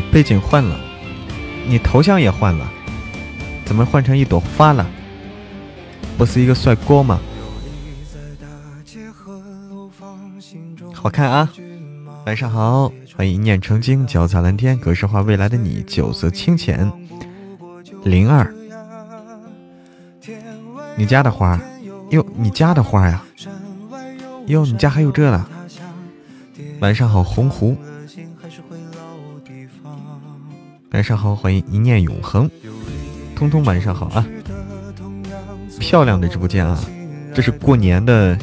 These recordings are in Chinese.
背景换了，你头像也换了，怎么换成一朵花了？不是一个帅哥吗？好看啊！晚上好，欢迎一念成精，脚踩蓝天，格式化未来的你，酒色清浅，零二，你家的花？哟，你家的花呀？哟，你家还有这了？晚上好，红狐。晚上好，欢迎一念永恒，通通晚上好啊！漂亮的直播间啊，这是过年的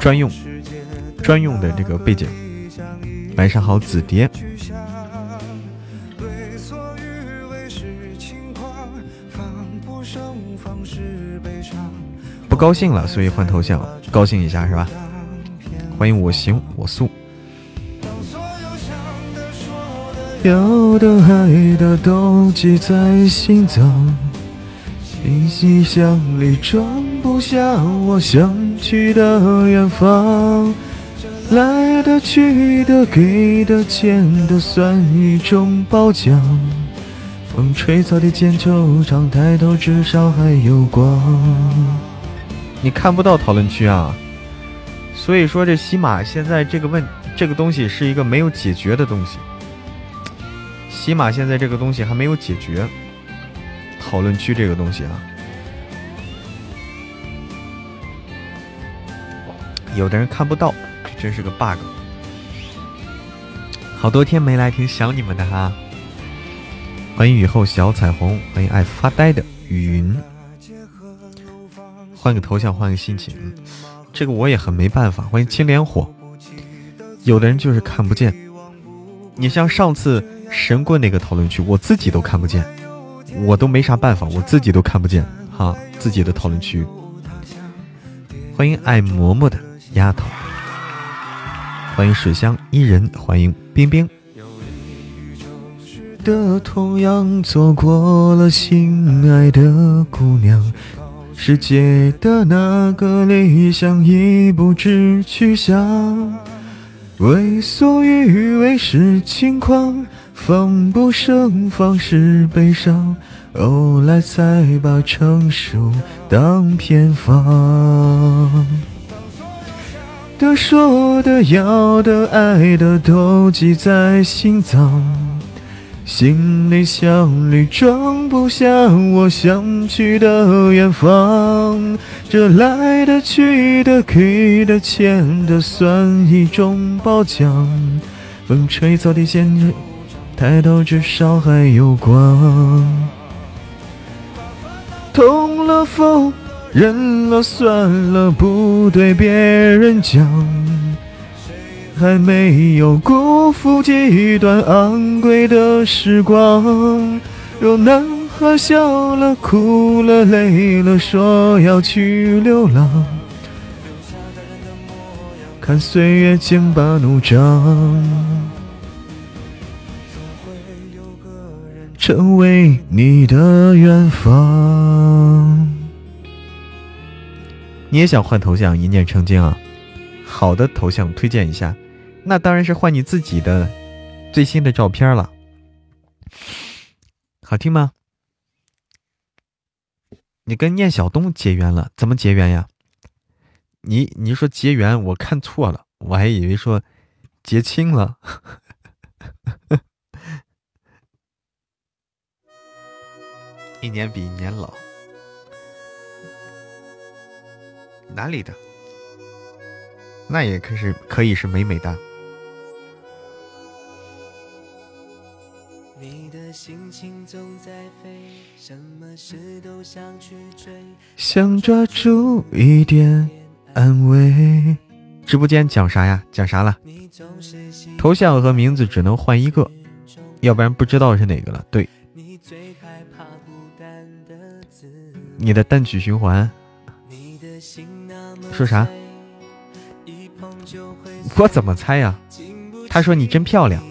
专用专用的这个背景。晚上好，紫蝶。不高兴了，所以换头像，高兴一下是吧？欢迎我行我素。要的爱的都记在心脏，信息箱里装不下我想去的远方。来的去的给的欠的算一种褒奖。风吹草低见惆怅，抬头至少还有光。你看不到讨论区啊，所以说这喜马现在这个问这个东西是一个没有解决的东西。起码现在这个东西还没有解决，讨论区这个东西啊，有的人看不到，这真是个 bug。好多天没来，挺想你们的哈。欢迎雨后小彩虹，欢迎爱发呆的云。换个头像，换个心情，这个我也很没办法。欢迎青莲火，有的人就是看不见。你像上次。神棍那个讨论区，我自己都看不见，我都没啥办法，我自己都看不见哈，自己的讨论区。欢迎爱嬷嬷的丫头，欢迎水乡伊人，欢迎冰冰。的同样错过了心爱的姑娘，世界的那个理想已不知去向，为所欲为是轻狂。防不胜防是悲伤，后来才把成熟当偏方。的说的要的爱的都记在心脏，行李箱里装不下我想去的远方。这来的去的给的欠的算一种褒奖。风吹草低见着。抬头至少还有光，痛了否认了算了，不对别人讲，还没有辜负几段昂贵的时光。若男孩笑了哭了累了，说要去流浪，看岁月剑拔弩张。总会有个人成为你的远方。你也想换头像，一念成精啊？好的头像推荐一下，那当然是换你自己的最新的照片了。好听吗？你跟念小东结缘了？怎么结缘呀？你你说结缘，我看错了，我还以为说结亲了。一年比一年老，哪里的？那也可是可以是美美的。想抓住一点安慰。直播间讲啥呀？讲啥了？头像和名字只能换一个，要不然不知道是哪个了。对。你的单曲循环，说啥？我怎么猜呀？他说你真漂亮。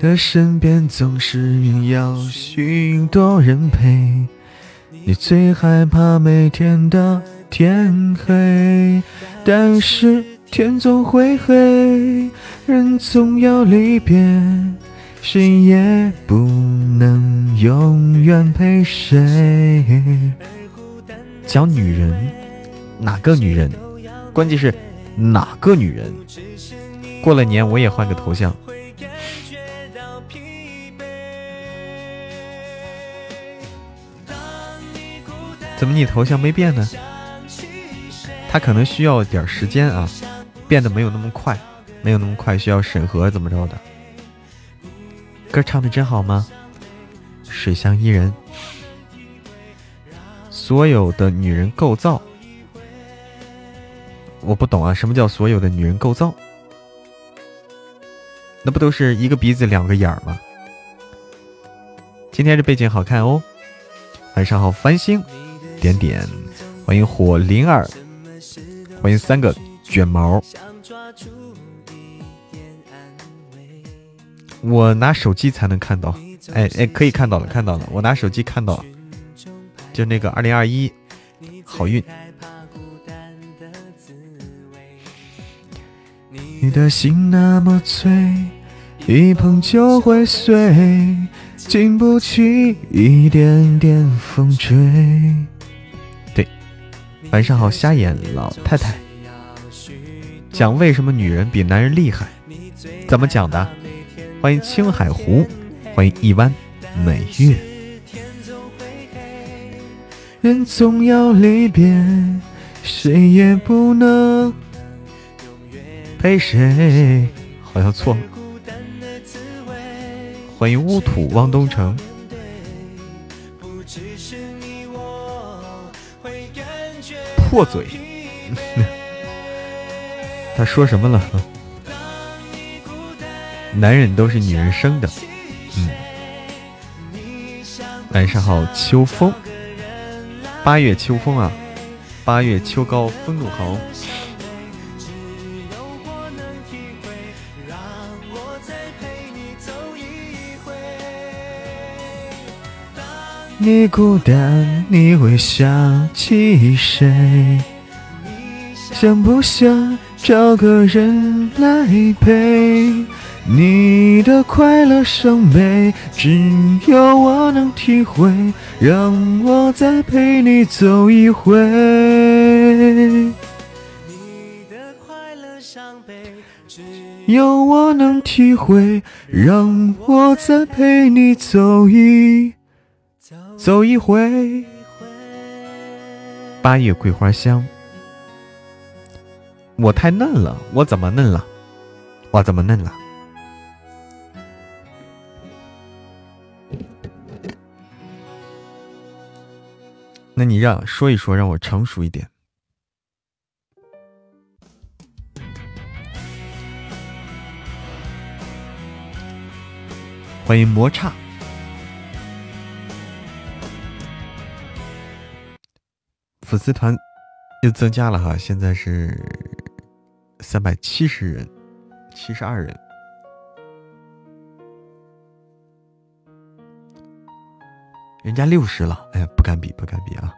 的身边总是要许多人陪，你最害怕每天的天黑，但是天总会黑，人总要离别，谁也不能永远陪谁。讲女人，哪个女人？关键是哪个女人？过了年我也换个头像。怎么你头像没变呢？他可能需要点时间啊，变得没有那么快，没有那么快，需要审核怎么着的。歌唱的真好吗？水乡伊人，所有的女人构造，我不懂啊，什么叫所有的女人构造？那不都是一个鼻子两个眼儿吗？今天这背景好看哦。晚上好，繁星。点点，欢迎火灵儿，欢迎三个卷毛。我拿手机才能看到，哎哎，可以看到了，看到了，我拿手机看到了，就那个二零二一，好运。你的心那么脆，一碰就会碎，经不起一点点风吹。晚上好，瞎眼老太太，讲为什么女人比男人厉害？怎么讲的？欢迎青海湖，欢迎一湾美月。人总要离别，谁也不能陪谁。好像错了。欢迎乌土汪东城。破嘴，他说什么了？男人都是女人生的。嗯，晚上好，秋风，八月秋风啊，八月秋高风怒号。你孤单，你会想起谁？想不想找个人来陪？你的快乐伤悲，只有我能体会。让我再陪你走一回。你的快乐伤悲，只有我能体会。让我再陪你走一。走一回，八月桂花香。我太嫩了，我怎么嫩了？我怎么嫩了？那你让说一说，让我成熟一点。欢迎魔刹。粉丝团又增加了哈，现在是三百七十人，七十二人。人家六十了，哎呀，不敢比，不敢比啊！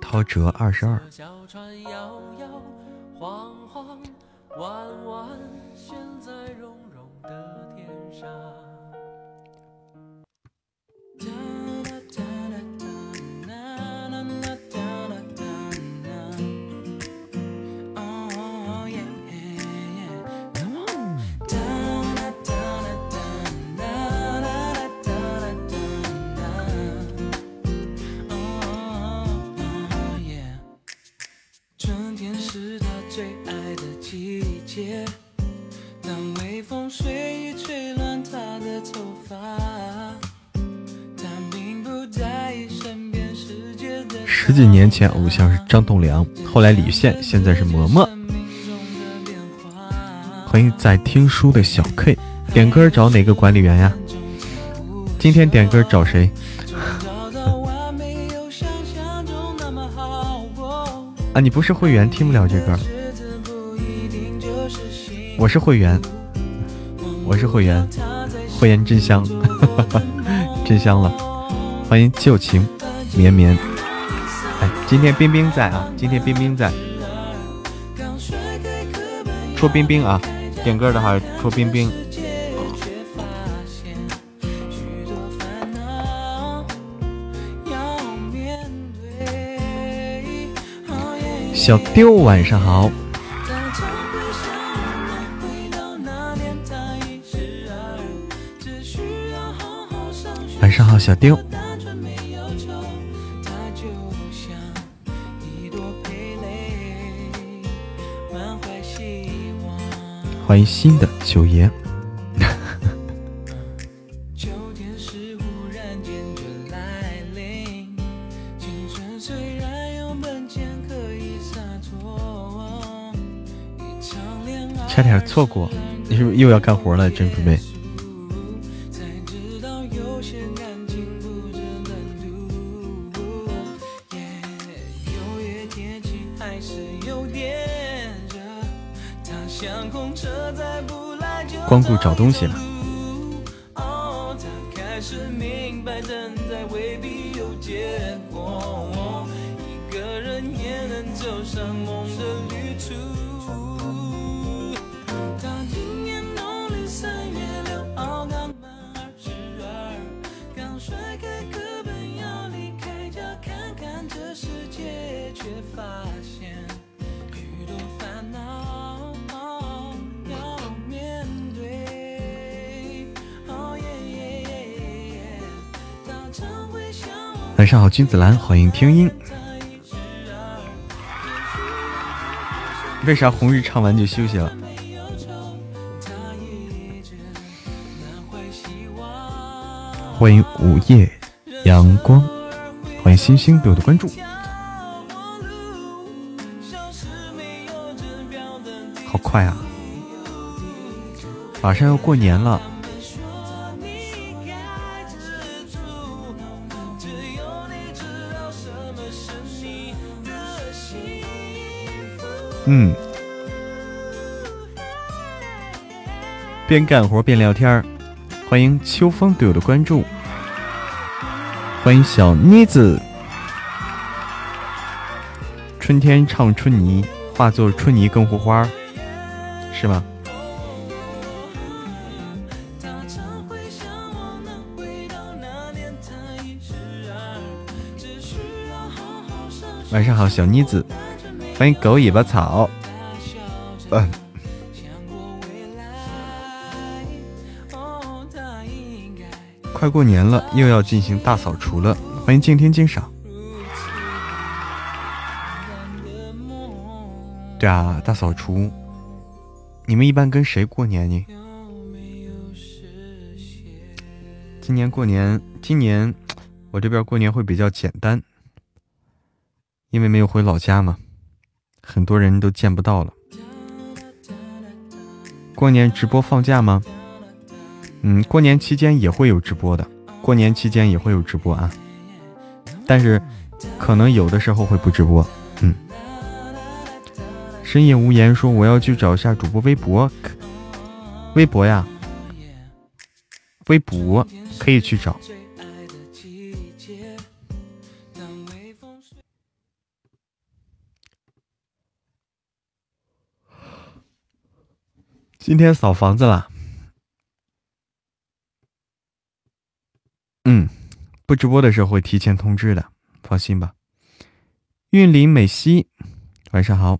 陶喆二十二。十几年前，偶像是张栋梁，后来李现，现在是嬷嬷。欢迎在听书的小 K，点歌找哪个管理员呀？今天点歌找谁？啊，你不是会员，听不了这歌。我是会员。我是会员，会员真香，真香了。欢迎旧情绵绵。哎，今天冰冰在啊，今天冰冰在。戳冰冰啊，点歌的话戳冰冰。小丢，晚上好。好，小丢。欢迎新的九爷。差点错过，你是不是又要干活了，真准备？光顾找东西了。上好，君子兰，欢迎听音。为啥红日唱完就休息了？欢迎午夜阳光，欢迎星星对我的关注。好快啊！马上要过年了。嗯，边干活边聊天欢迎秋风对我的关注，欢迎小妮子。春天唱春泥，化作春泥更护花，是吗？晚上好，小妮子。欢迎狗尾巴草。嗯，快过年了，又要进行大扫除了。欢迎静听静赏。对啊，大扫除。你们一般跟谁过年呢？今年过年，今年我这边过年会比较简单，因为没有回老家嘛。很多人都见不到了。过年直播放假吗？嗯，过年期间也会有直播的，过年期间也会有直播啊。但是可能有的时候会不直播。嗯。深夜无言说我要去找一下主播微博，微博呀，微博可以去找。今天扫房子了，嗯，不直播的时候会提前通知的，放心吧。韵林美西，晚上好。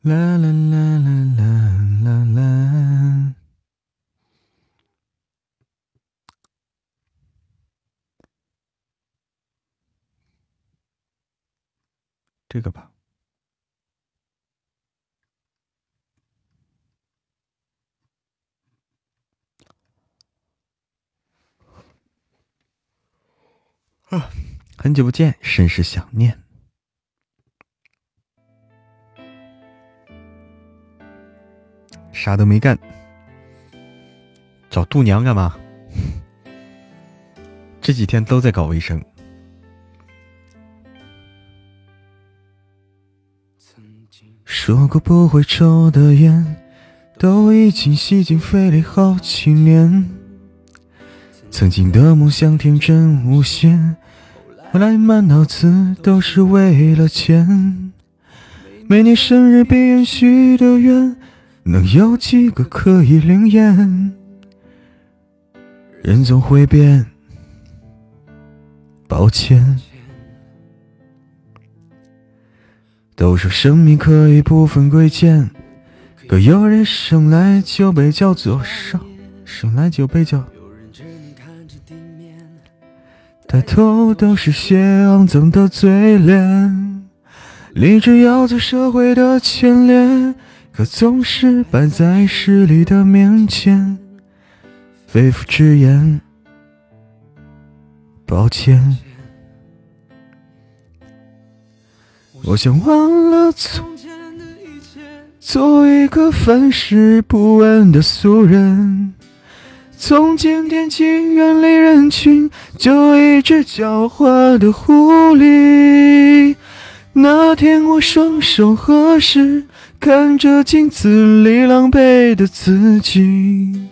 啦啦啦啦啦啦啦，这个吧。很久不见，甚是想念。啥都没干，找度娘干嘛？这几天都在搞卫生。说过不会抽的烟，都已经吸进肺里好几年。曾经的梦想天真无邪，来满脑子都是为了钱。每年生日别人许的愿，能有几个可以灵验？人总会变，抱歉。都说生命可以不分贵贱，可有人生来就被叫做少，生来就被叫。抬头都是些肮脏的嘴脸，立志要做社会的前列，可总是摆在势力的面前。肺腑之言，抱歉。我想忘了从前的一切，做一个凡事不问的俗人。从今天起，远离人群，做一只狡猾的狐狸。那天我双手合十，看着镜子里狼狈的自己。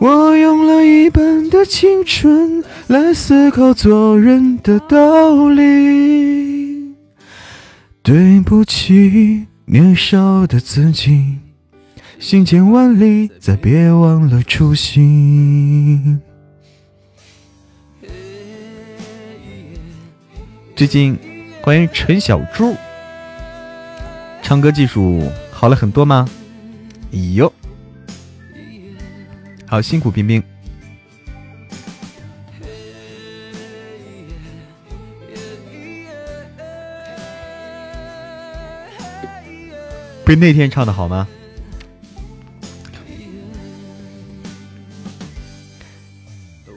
我用了一半的青春来思考做人的道理。对不起，年少的自己，行千万里，再别忘了初心。最近，欢迎陈小猪，唱歌技术好了很多吗？哎呦！好辛苦，冰冰。比那天唱的好吗？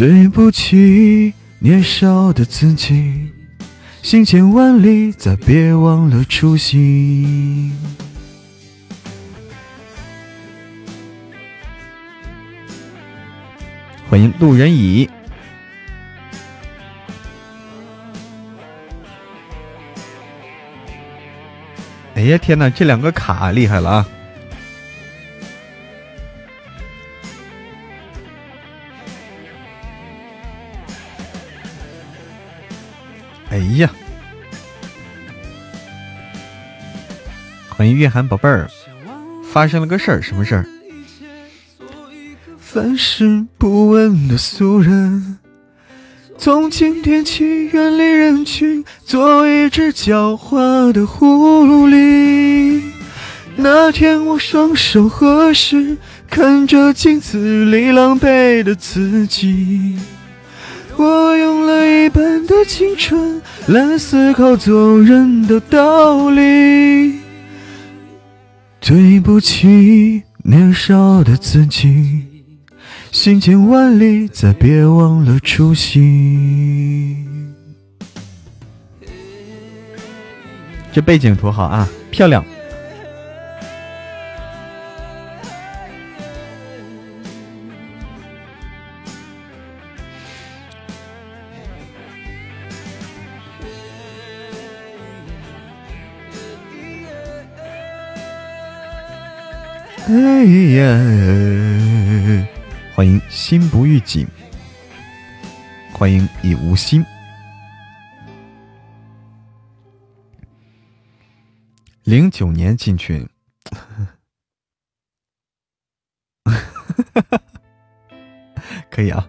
对不起，年少的自己。行千万里，再别忘了初心。欢迎路人乙。哎呀天哪，这两个卡厉害了啊！哎呀！欢迎月涵宝贝儿，发生了个事儿，什么事儿？凡事不问的俗人，从今天起远离人群，做一只狡猾的狐狸。那天我双手合十，看着镜子里狼狈的自己。般的青春来思考做人的道理。对不起，年少的自己，行千万里，再别忘了初心。这背景图好啊，漂亮。哎呀！欢迎心不预警，欢迎已无心。零九年进群，可以啊，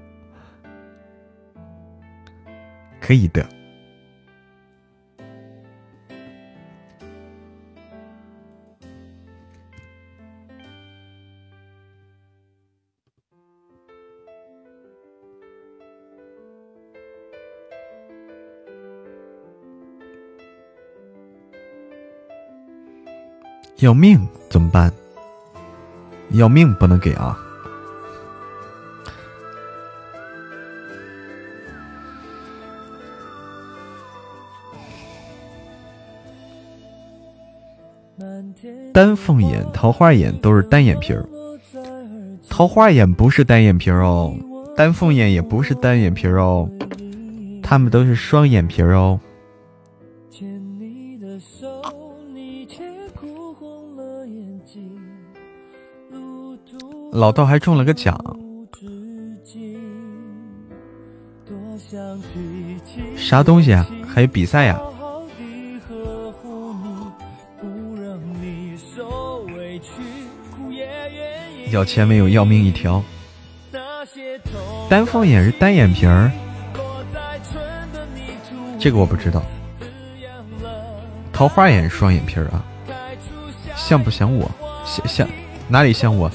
可以的。要命怎么办？要命不能给啊！丹凤眼、桃花眼都是单眼皮儿，桃花眼不是单眼皮儿哦，丹凤眼也不是单眼皮儿哦，他们都是双眼皮儿哦。老道还中了个奖，啥东西啊？还有比赛呀？要钱没有，要命一条。单凤眼是单眼皮儿，这个我不知道。桃花眼是双眼皮儿啊？像不像我？像像哪里像我？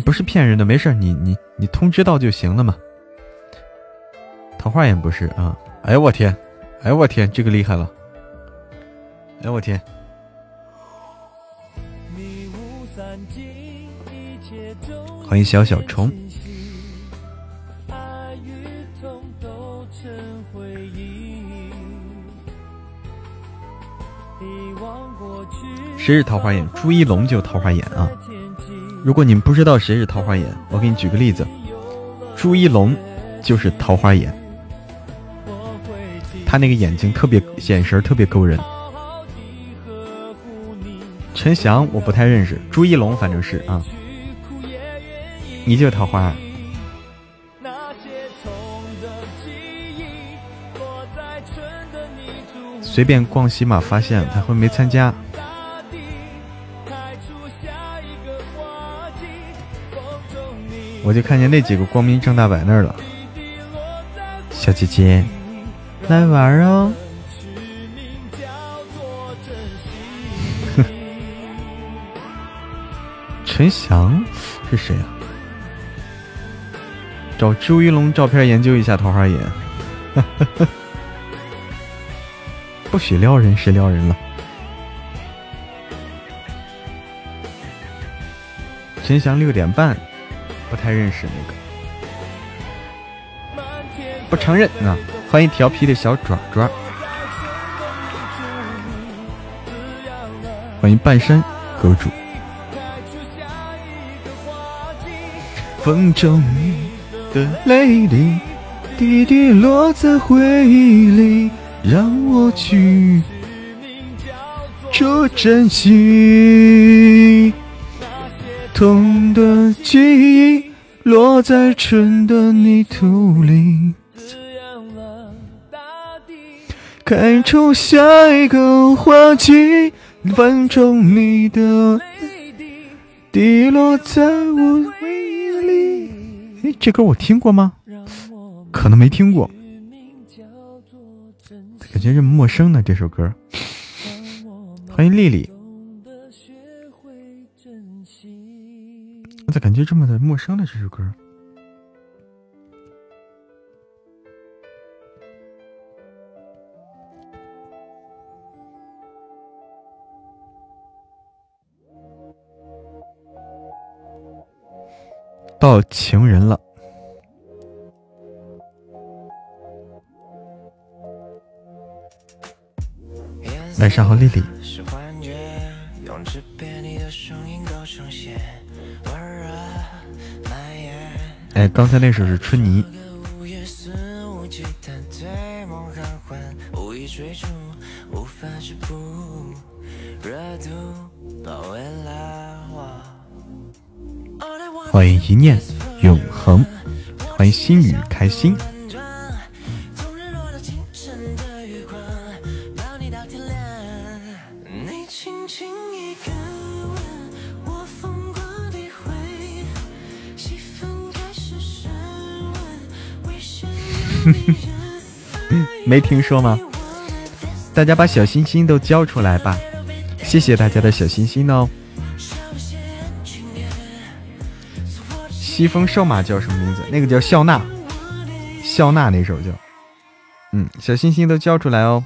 不是骗人的，没事你你你通知到就行了嘛。桃花眼不是啊？哎呦我天，哎呦我天，这个厉害了！哎呦我天！欢迎小小虫。谁是桃花眼？朱一龙就桃花眼啊。如果你们不知道谁是桃花眼，我给你举个例子，朱一龙就是桃花眼，他那个眼睛特别眼神特别勾人。陈翔我不太认识，朱一龙反正是啊，你就是桃花。随便逛西马发现他会没参加。我就看见那几个光明正大摆那儿了，小姐姐，来玩哦！陈翔是谁啊？找朱一龙照片研究一下桃花眼。不许撩人，谁撩人了？陈翔六点半。不太认识那个，不承认啊！欢迎调皮的小爪爪，欢迎半山阁主。风中的泪滴，滴滴落在回忆里，让我去做珍惜。痛的记忆落在春的泥土里，开出下一个花季。风中你的泪滴落在我回忆里。哎，这歌我听过吗？可能没听过，感觉这么陌生呢。这首歌，欢迎丽丽。我咋感觉这么的陌生呢？这首歌。到情人了。晚上好，丽丽。哎，刚才那首是春泥。欢迎一念永恒，欢迎心语开心。没听说吗？大家把小心心都交出来吧！谢谢大家的小心心哦。西风瘦马叫什么名字？那个叫笑纳，笑纳那首叫。嗯，小心心都交出来哦。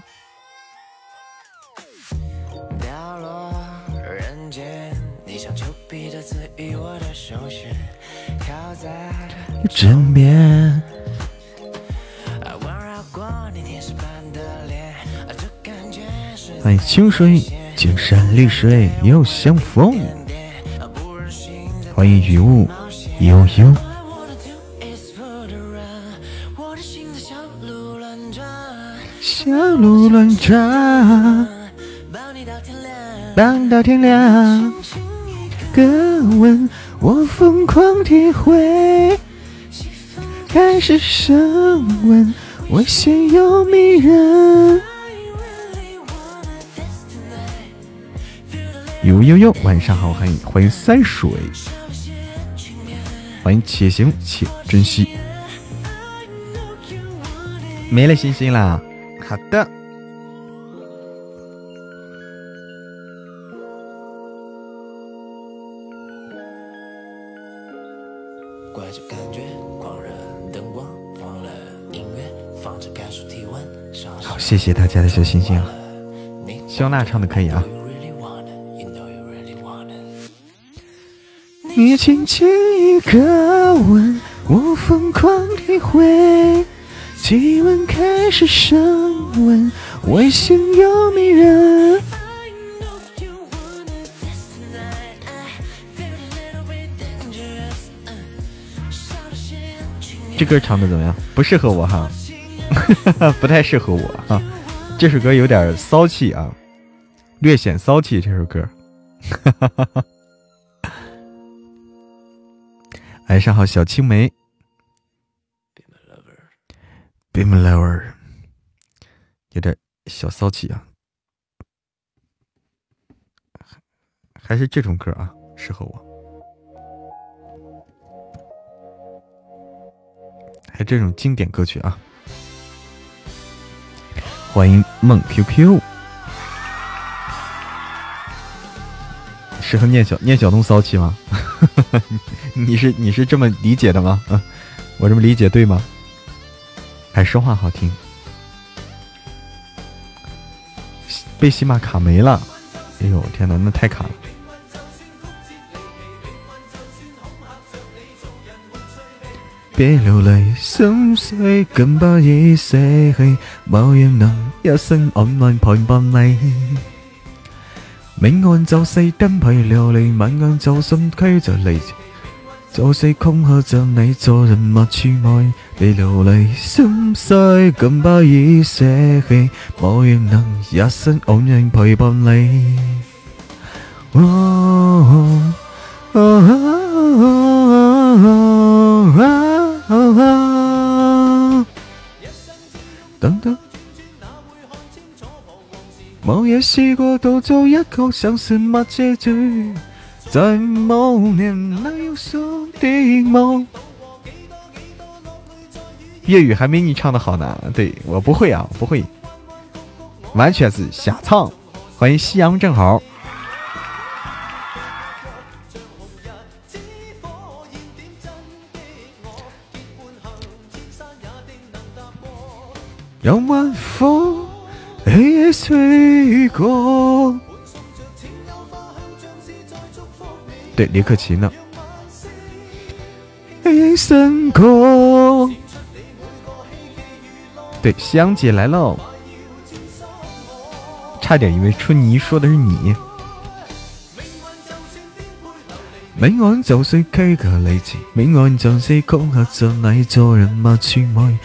枕边。欢迎清水，青山绿水又相逢。欢迎雨雾悠悠。小鹿乱撞，荡到天亮。哥问我疯狂体会，开始升温，危险又迷人。呦呦呦，晚上好，欢迎欢迎三水，欢迎且行且珍惜。没了星星啦。好的。好，谢谢大家的小心心啊！肖娜唱的可以啊。你轻轻一个吻，我疯狂体会。气温开始升温，危险又迷人。这歌唱的怎么样？不适合我哈，不太适合我哈。这首歌有点骚气啊，略显骚气。这首歌，哈哈哈晚上好，小青梅。Be my lover，有点小骚气啊，还是这种歌啊，适合我。还这种经典歌曲啊，欢迎梦 QQ，适合念小念小东骚气吗？你是你是这么理解的吗？我这么理解对吗？还说话好听，被喜马卡没了。哎呦天哪，那太卡了！别流泪，心碎更不易舍弃，某样能一生安慰陪伴你。明暗就四灯陪流离，晚暗就信驱着离。就是空壳着你做人物处外，你流离心碎，更不易舍弃，我愿能一生安然陪伴你。等等，某夜试过独做一个像神物借住。在某年那首的梦。粤语还没你唱的好呢，对我不会啊，不会，完全是瞎唱。欢迎夕阳正好。让晚风黑夜吹过。对，李克勤呢？对，香姐来喽！差点以为春泥说的是你。明暗就是溪个离字，明暗就是空客着你做人物处外，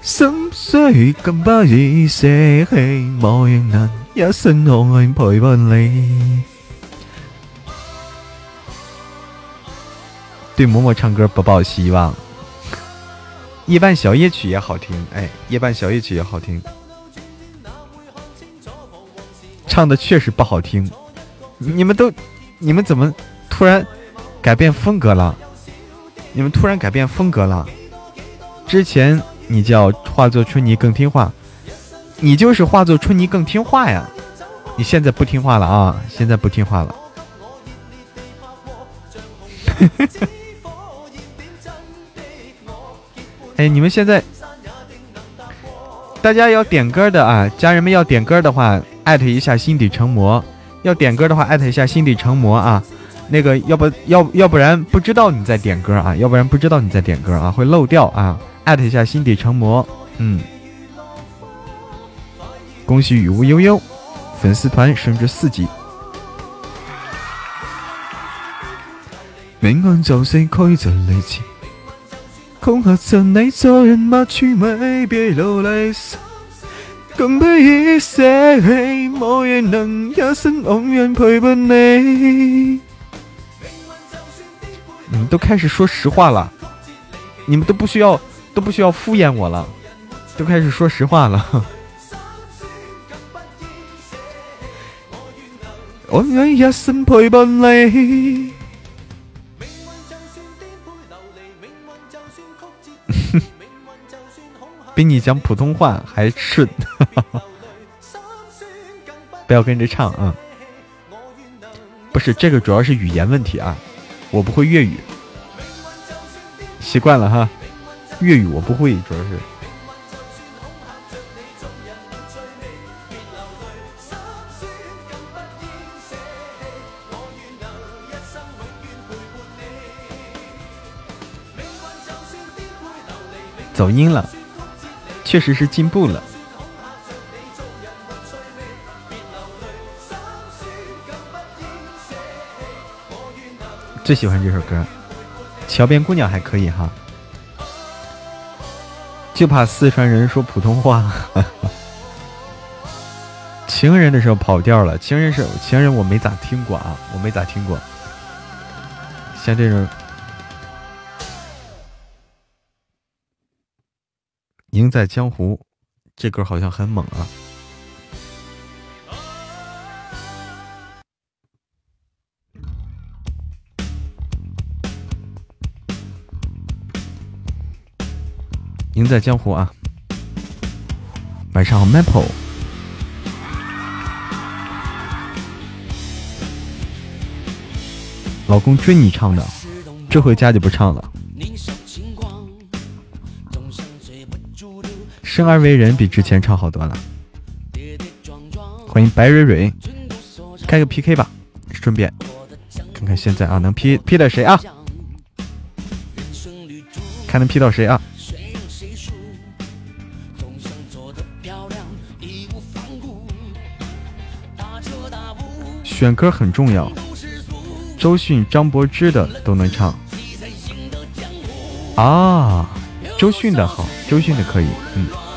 心碎更不易舍弃，莫让人一生爱陪伴你。对嬷嬷唱歌不抱希望，夜半小夜曲也好听，哎，夜半小夜曲也好听，唱的确实不好听。你们都，你们怎么突然改变风格了？你们突然改变风格了？之前你叫化作春泥更听话，你就是化作春泥更听话呀！你现在不听话了啊！现在不听话了。哎，你们现在，大家要点歌的啊，家人们要点歌的话，艾特一下心底成魔。要点歌的话，艾特一下心底成魔啊。那个，要不要，要不然不知道你在点歌啊，要不然不知道你在点歌啊，会漏掉啊。艾特一下心底成魔，嗯。恭喜雨无悠悠粉丝团升至四级。命运就是曲折离奇。恐吓着你做人嘛，去没别流泪，更别一些气，没人能一生永远陪伴你。你们都开始说实话了，你们都不需要都不需要敷衍我了，都开始说实话了。我愿一生陪伴你。比你讲普通话还顺，不要跟着唱啊！不是这个，主要是语言问题啊，我不会粤语，习惯了哈，粤语我不会，主要是。走音了。确实是进步了。最喜欢这首歌，《桥边姑娘》还可以哈，就怕四川人说普通话。情人的时候跑调了，情人是情人，我没咋听过啊，我没咋听过，像这种。赢在江湖，这歌好像很猛啊！赢在江湖啊！晚上好，Maple，老公追你唱的，这回家就不唱了。生而为人比之前唱好多了，欢迎白蕊蕊，开个 PK 吧，顺便看看现在啊能 P P 到谁啊？看能 P 到谁啊？选歌很重要，周迅、张柏芝的都能唱啊，周迅的好，周迅的可以，嗯。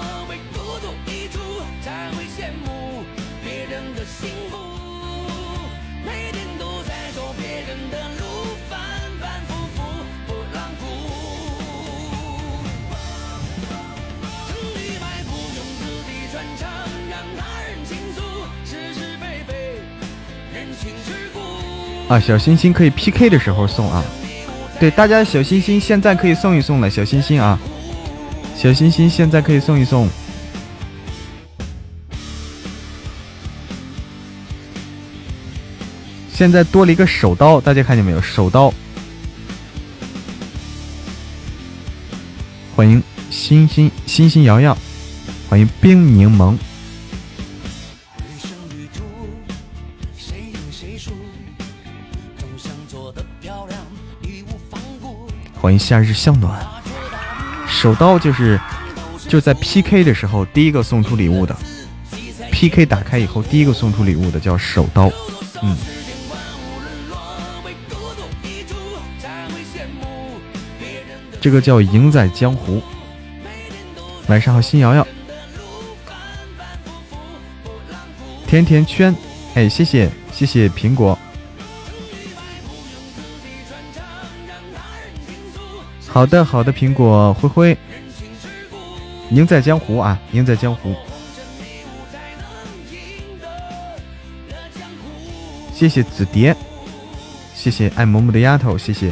啊，小心心可以 PK 的时候送啊！对，大家小心心现在可以送一送了，小心心啊，小心心现在可以送一送。现在多了一个手刀，大家看见没有？手刀，欢迎星星星星瑶瑶，欢迎冰柠檬。欢迎夏日向暖，手刀就是就在 PK 的时候第一个送出礼物的，PK 打开以后第一个送出礼物的叫手刀，嗯，这个叫赢在江湖。晚上好，新瑶瑶，甜甜圈，哎，谢谢谢谢苹果。好的，好的，苹果灰灰，赢在江湖啊，赢在江湖。谢谢紫蝶，谢谢爱萌萌的丫头，谢谢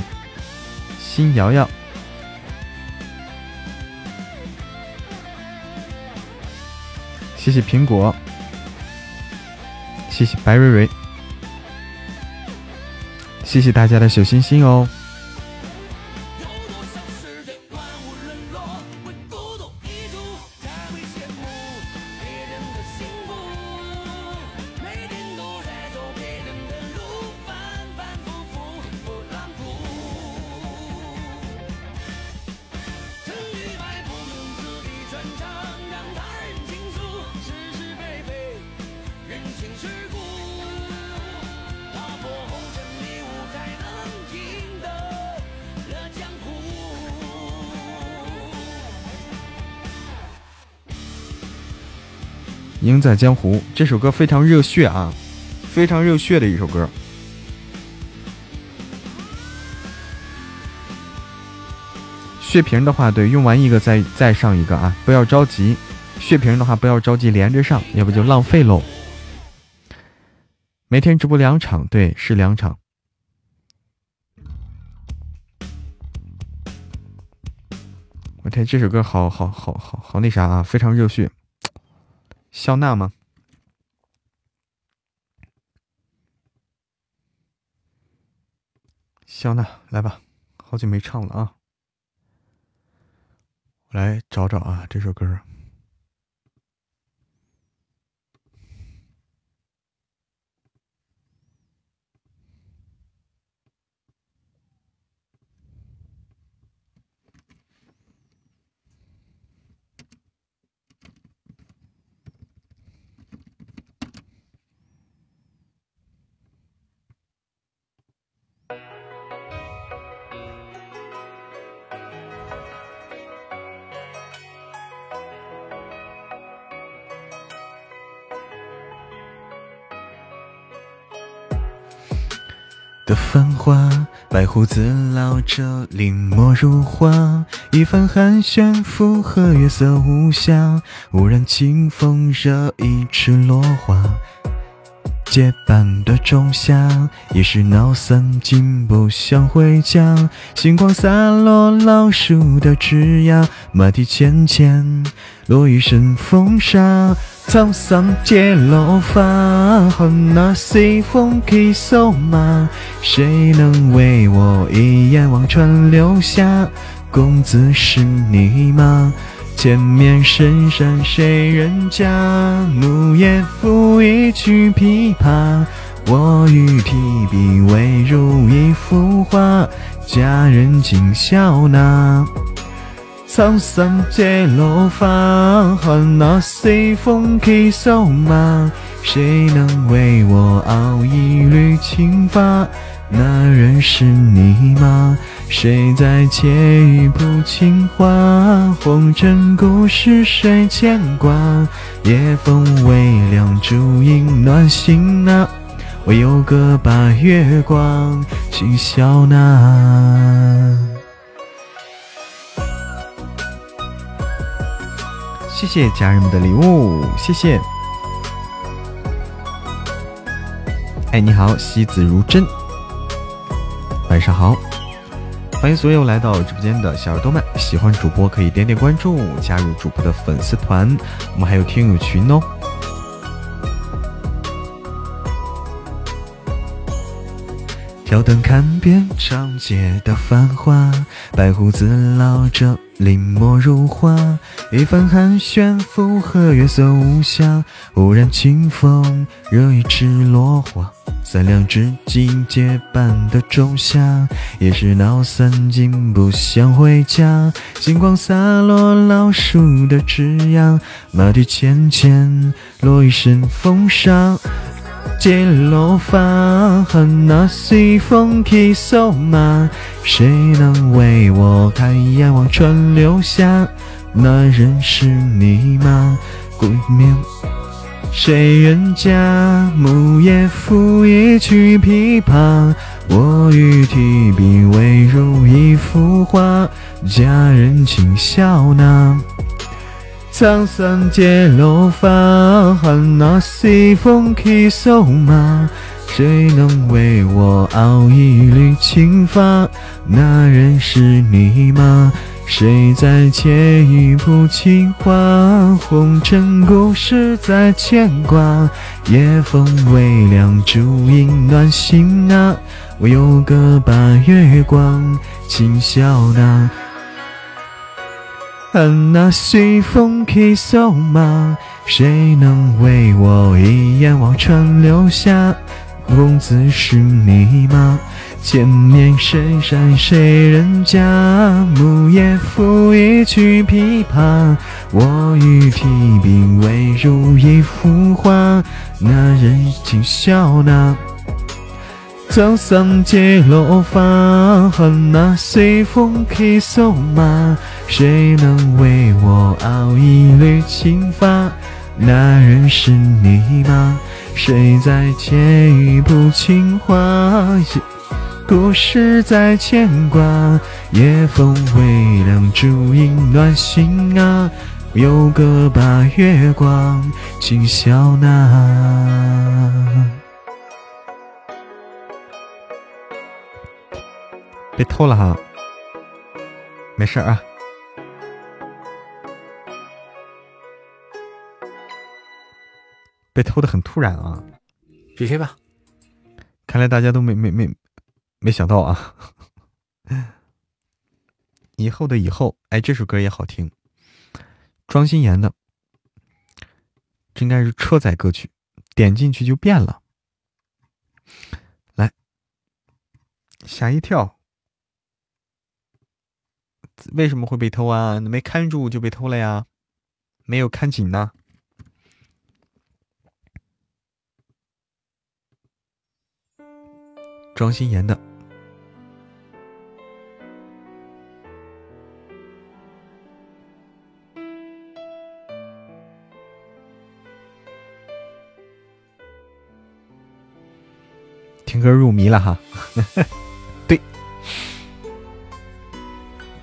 新瑶瑶。谢谢苹果，谢谢白蕊蕊，谢谢大家的小心心哦。在江湖这首歌非常热血啊，非常热血的一首歌。血瓶的话，对，用完一个再再上一个啊，不要着急。血瓶的话，不要着急连着上，要不就浪费喽。每天直播两场，对，是两场。我天，这首歌好好好好好那啥啊，非常热血。肖娜吗？肖娜，来吧，好久没唱了啊！我来找找啊，这首歌。花，白胡子老者临摹如画，一番寒暄附和月色无暇，忽然清风惹一池落花。结伴的仲夏，已是闹散尽不想回家。星光洒落老树的枝桠，马蹄浅浅，落一身风沙。沧桑借落发，恨那西风起瘦马。谁能为我一眼望穿流霞？公子是你吗？前面深山谁人家？木叶抚一曲琵琶。我欲提笔未如一幅画，佳人请笑纳。沧桑借落发，恨那西风起瘦马。谁能为我熬一缕青发？那人是你吗？谁在窃语谱情话？红尘故事谁牵挂？夜风微凉，烛影暖心啊。我有个把月光，请笑纳。谢谢家人们的礼物，谢谢。哎，你好，惜子如真，晚上好，欢迎所有来到直播间的小耳朵们。喜欢主播可以点点关注，加入主播的粉丝团，我们还有听友群哦。挑灯看遍长街的繁华，白胡子老者临摹如画，一番寒暄附和月色无暇。忽然清风惹一池落花，三两知己结伴的仲夏，也是闹三更不想回家。星光洒落老树的枝桠，马蹄浅浅，落一身风沙。借落发，恨那西风起瘦马。谁能为我看一眼望穿流霞？那人是你吗？鬼面谁人家？木叶抚一曲琵琶。我欲提笔未如一幅画。佳人请笑纳。沧桑借落发，恨那西风起瘦马。谁能为我熬一缕青发？那人是你吗？谁在窃语谱情话？红尘故事在牵挂。夜风微凉，烛影暖心啊。我有个把月光，轻笑纳。看那随风起瘦马，谁能为我一眼望穿流霞？公子是你吗？千年深山谁人家？木叶抚一曲琵琶，我欲提笔未如一幅画。那人轻笑纳，沧桑皆落发。恨那随风起走马，谁能为我熬一缕青发？那人是你吗？谁在窃语谱情话？故事在牵挂，夜风微凉，烛影暖心啊。有个把月光，轻笑纳。被偷了哈，没事啊。被偷的很突然啊！PK 吧，看来大家都没没没。没想到啊！以后的以后，哎，这首歌也好听，庄心妍的，这应该是车载歌曲，点进去就变了。来，吓一跳，为什么会被偷啊？没看住就被偷了呀？没有看紧呢？庄心妍的。听歌入迷了哈，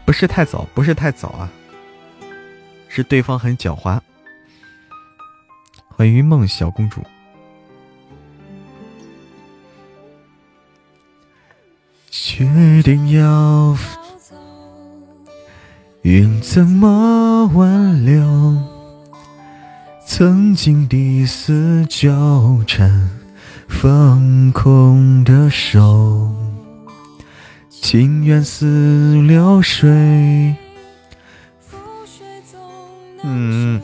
不是太早，不是太早啊，是对方很狡猾。欢迎梦小公主，决定要云怎么挽留？曾经的死纠缠。放空的手，情缘似流水。嗯，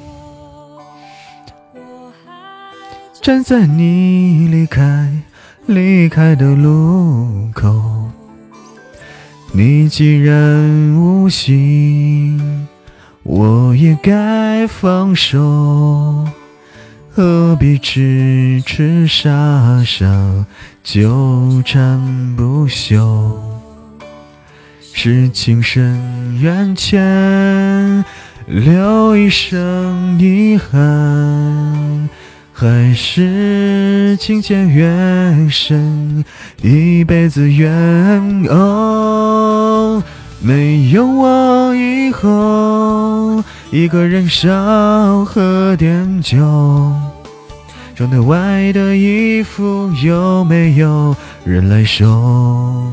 站在你离开离开的路口，你既然无心，我也该放手。何必痴痴傻傻纠缠不休？是情深缘浅，留一生遗憾，还是情浅缘深，一辈子缘？哦，没有我以后。一个人少喝点酒，窗台外的衣服有没有人来收？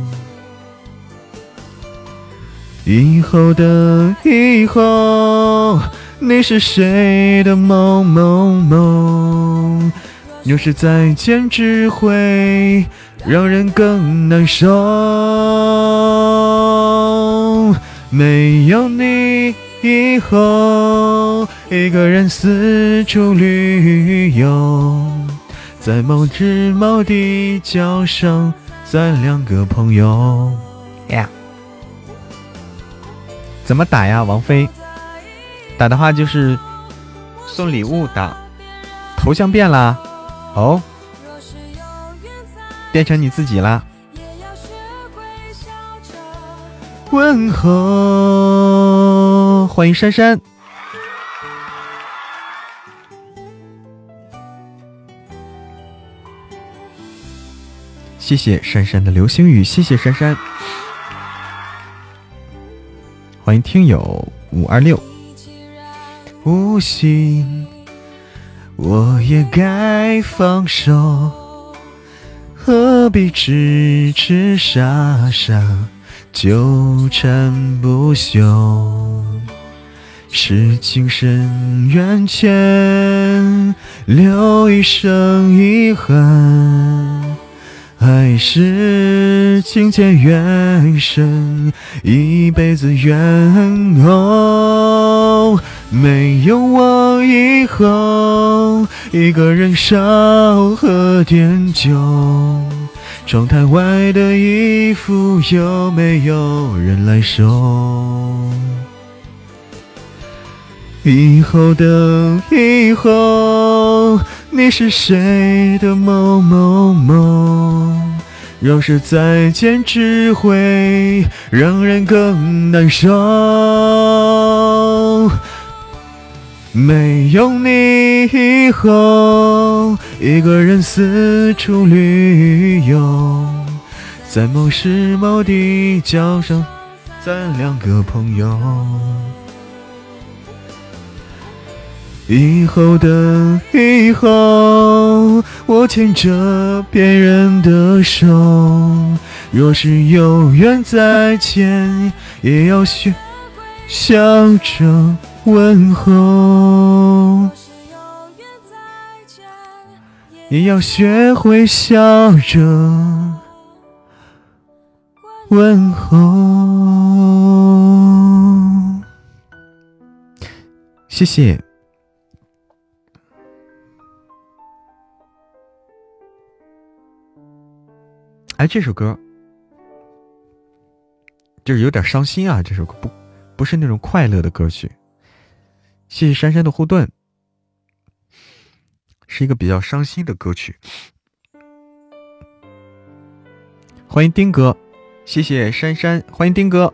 以后的以后，你是谁的某某某？有时再见只会让人更难受。没有你。以后一个人四处旅游，在某日某地交上咱两个朋友。怎么打呀，王菲？打的话就是送礼物打，头像变了哦，变成你自己啦。问候，欢迎珊珊，谢谢珊珊的流星雨，谢谢珊珊，欢迎听友五二六，无心我也该放手，何必痴痴傻傻。纠缠不休。是情深缘浅，留一生遗憾，还是情浅缘深，一辈子怨哦。没有我以后，一个人少喝点酒。窗台外的衣服有没有人来收？以后的以后，你是谁的某某某？若是再见，只会让人更难受。没有你以后，一个人四处旅游，在某时某地交上咱两个朋友。以后的以后，我牵着别人的手，若是有缘再见，也要学笑着问候，也要学会笑着问候。谢谢。哎，这首歌就是有点伤心啊！这首歌不不是那种快乐的歌曲。谢谢珊珊的护盾，是一个比较伤心的歌曲。欢迎丁哥，谢谢珊珊，欢迎丁哥，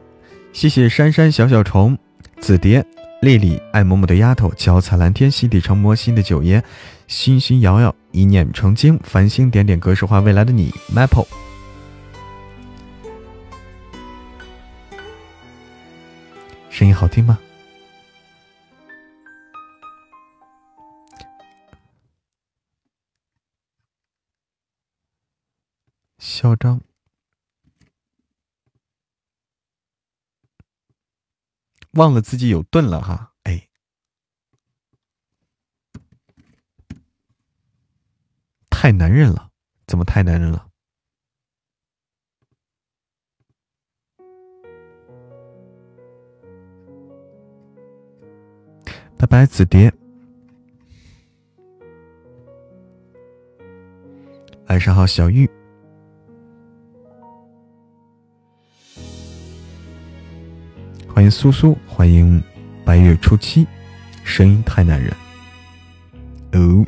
谢谢珊珊小小虫、紫蝶、丽丽、爱某某的丫头、脚踩蓝天、心底成魔心的九爷、星星摇摇、一念成精、繁星点点、格式化未来的你、Maple。声音好听吗？嚣张，忘了自己有盾了哈，哎，太男人了，怎么太男人了？拜拜，紫蝶。晚上好，小玉。欢迎苏苏，欢迎白月初七。声音太男人。哦。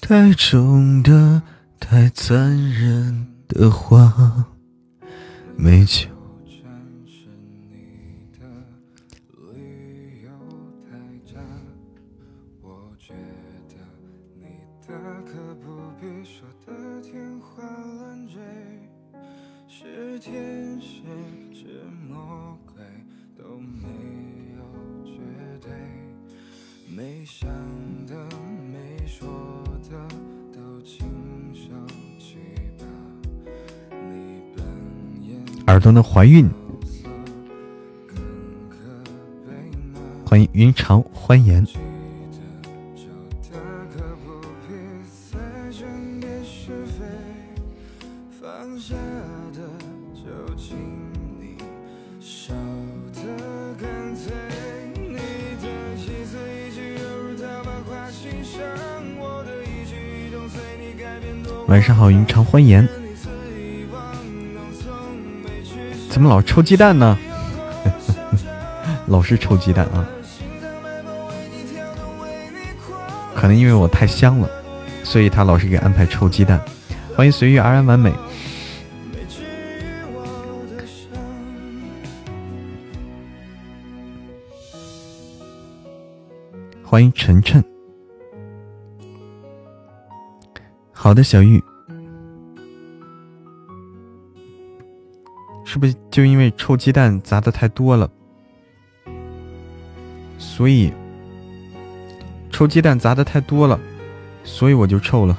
太重的，太残忍的话。没去。耳朵的怀孕，欢迎云长欢颜。晚上好，云长欢颜。么老抽鸡蛋呢？老是抽鸡蛋啊！可能因为我太香了，所以他老是给安排抽鸡蛋。欢迎随遇而安完美，欢迎晨晨。好的，小玉。不就因为臭鸡蛋砸的太多了，所以臭鸡蛋砸的太多了，所以我就臭了。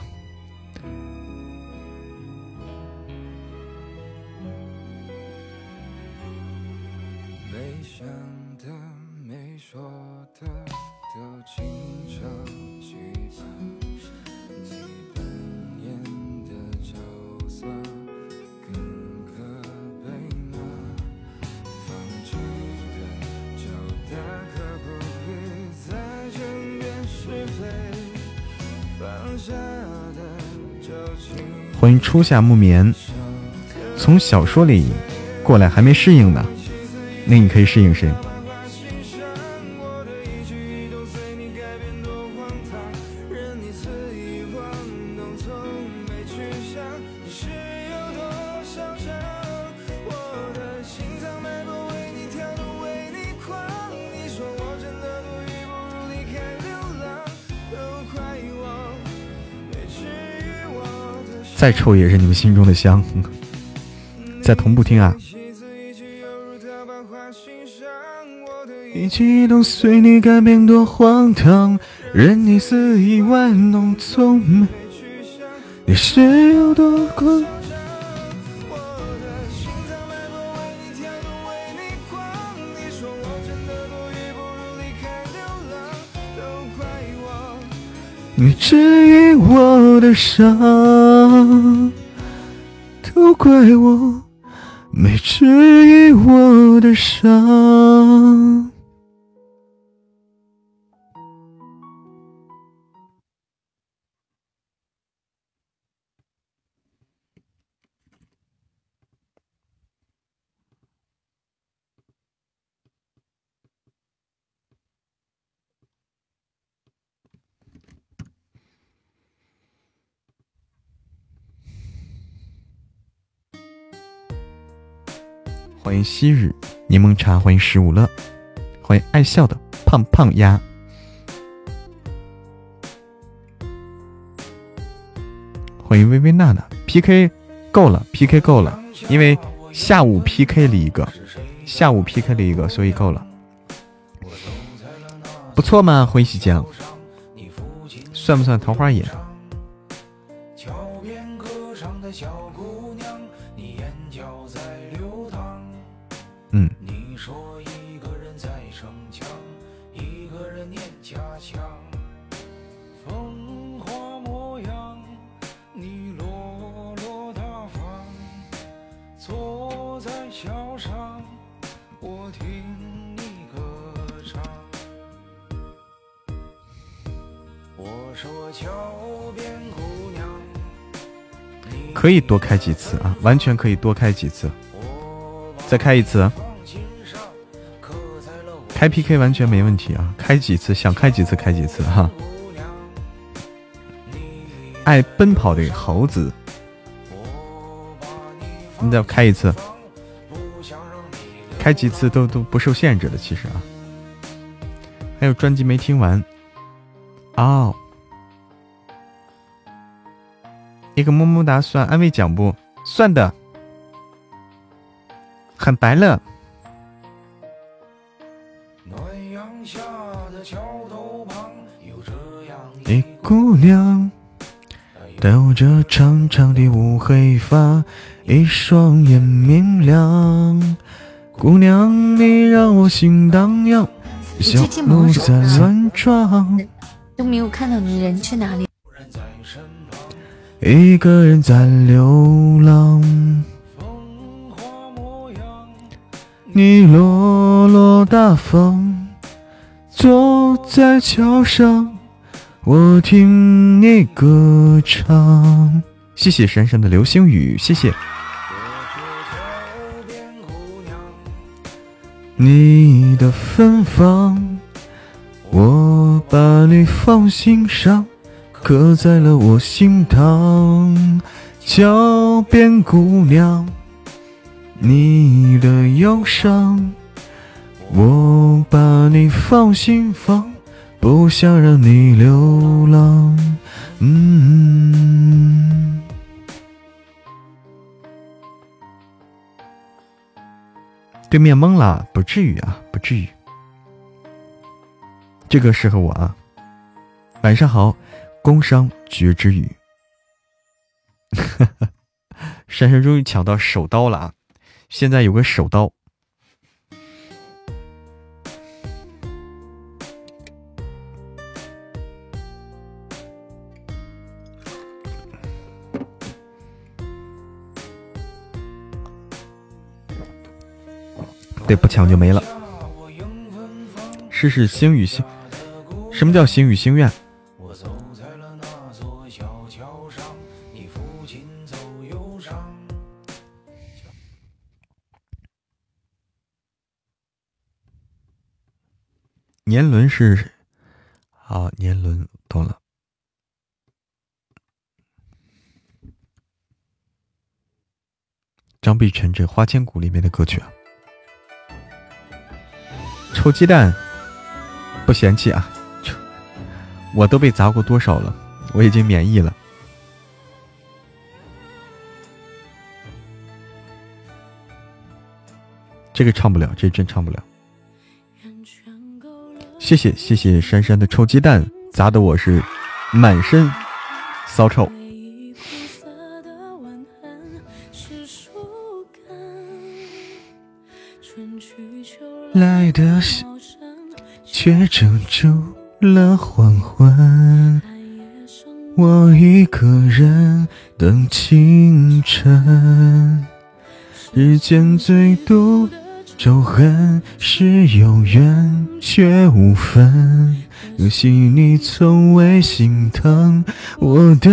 欢迎初夏木棉，从小说里过来还没适应呢，那你可以适应谁？再臭也是你们心中的香，在同步听啊。一起动随你改变多荒唐，任你肆意玩弄，从没你是有多狂。你治愈我的伤，都怪我没治愈我的伤。欢迎昔日柠檬茶，欢迎十五乐，欢迎爱笑的胖胖鸭，欢迎微微娜娜。PK 够了，PK 够了，因为下午 PK 了一个，下午 PK 了一个，所以够了。不错嘛，欢喜江，算不算桃花眼？嗯。你说一个人在逞强一个人念家乡风华模样你落落大方坐在桥上我听你歌唱我说桥边姑娘可以多开几次啊完全可以多开几次。再开一次，开 PK 完全没问题啊，开几次想开几次开几次哈。爱奔跑的猴子，你再开一次，开几次都都不受限制的，其实啊。还有专辑没听完，哦。一个么么哒算安慰奖不？算的，很白了。一姑娘，有着长长的乌黑发，一双眼明亮。姑娘，你让我心荡漾，小鹿在乱撞。都没有看到你人去哪里。一个人在流浪，你落落大方，坐在桥上，我听你歌唱。谢谢闪闪的流星雨，谢谢。桥边姑娘你的芬芳，我把你放心上。刻在了我心膛，桥边姑娘，你的忧伤，我把你放心房，不想让你流浪。嗯，对面懵了，不至于啊，不至于。这个适合我啊，晚上好。工商绝之语。珊珊终于抢到手刀了啊！现在有个手刀。对，不抢就没了。试试星语星，什么叫星语星愿？年轮是，好年轮懂了。张碧晨这《花千骨》里面的歌曲啊。臭鸡蛋，不嫌弃啊！我都被砸过多少了，我已经免疫了。这个唱不了，这真唱不了。谢谢谢谢珊珊的臭鸡蛋，砸的我是满身骚臭。来的却遮住了黄昏，我一个人等清晨。日间最毒仇恨是有缘却无分，可惜你从未心疼我的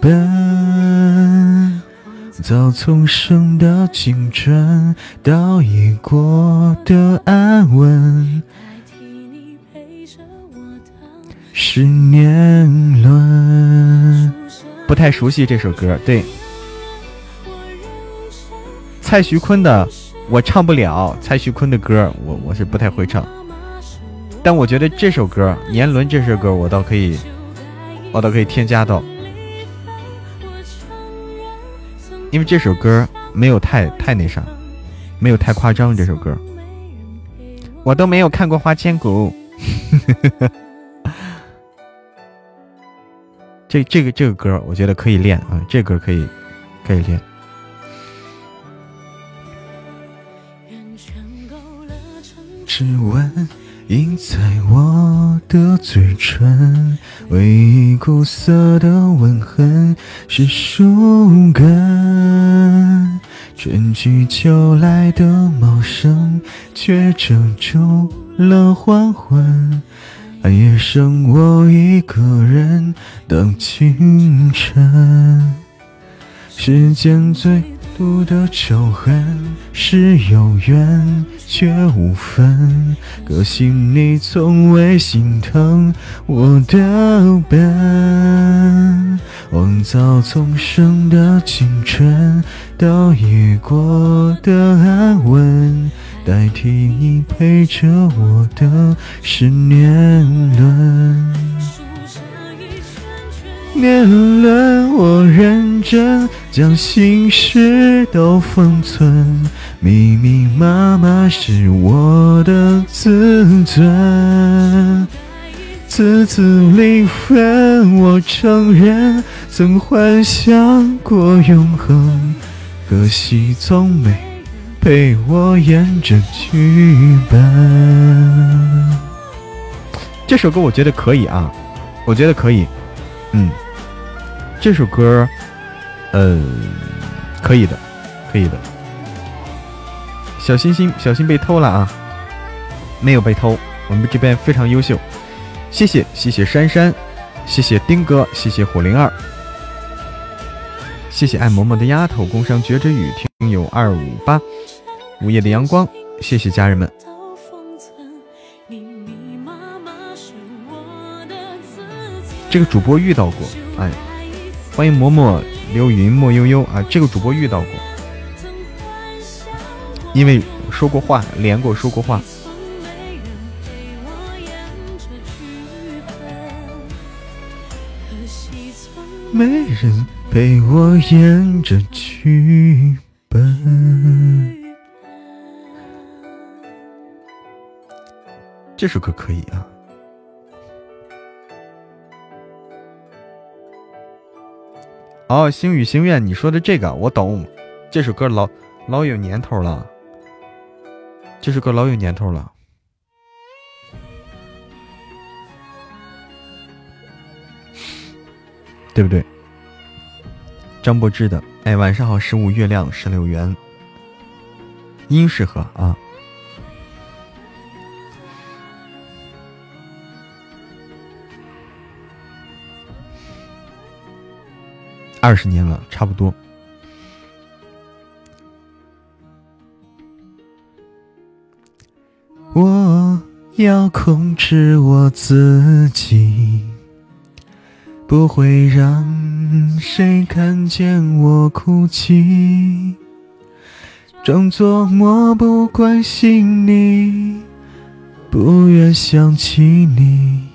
笨。早从生的青春到已过的安稳，是年轮。不太熟悉这首歌，对。蔡徐坤的我唱不了，蔡徐坤的歌我我是不太会唱，但我觉得这首歌《年轮》这首歌我倒可以，我倒可以添加到。因为这首歌没有太太那啥，没有太夸张。这首歌我都没有看过《花千骨》，这这个这个歌我觉得可以练啊，这歌可以可以练。指纹。印在我的嘴唇，唯一苦涩的吻痕是树根。春去秋来的茂盛，却遮住了黄昏。暗夜剩我一个人等清晨。世间最。苦的仇恨是有缘却无分，可惜你从未心疼我的笨。荒草丛生的青春倒也过的安稳，代替你陪着我的是年轮。年轮，我认真将心事都封存，密密麻麻是我的自尊。次次离分，我承认曾幻想过永恒，可惜从没陪我演这剧本。这首歌我觉得可以啊，我觉得可以，嗯。这首歌，呃，可以的，可以的。小心心，小心被偷了啊！没有被偷，我们这边非常优秀。谢谢，谢谢珊珊，谢谢丁哥，谢谢火灵儿，谢谢爱嬷嬷的丫头，工商绝之雨，听友二五八，午夜的阳光，谢谢家人们。这个主播遇到过，哎。欢迎嬷嬷、流云、莫悠悠啊！这个主播遇到过，因为说过话，连过说过话。没人陪我演着剧本。这首歌可以啊。哦，星语心愿，你说的这个我懂，这首歌老老有年头了，这首歌老有年头了，对不对？张柏芝的，哎，晚上好，十五月亮十六圆，音适合啊。二十年了，差不多。我要控制我自己，不会让谁看见我哭泣，装作漠不关心你，不愿想起你，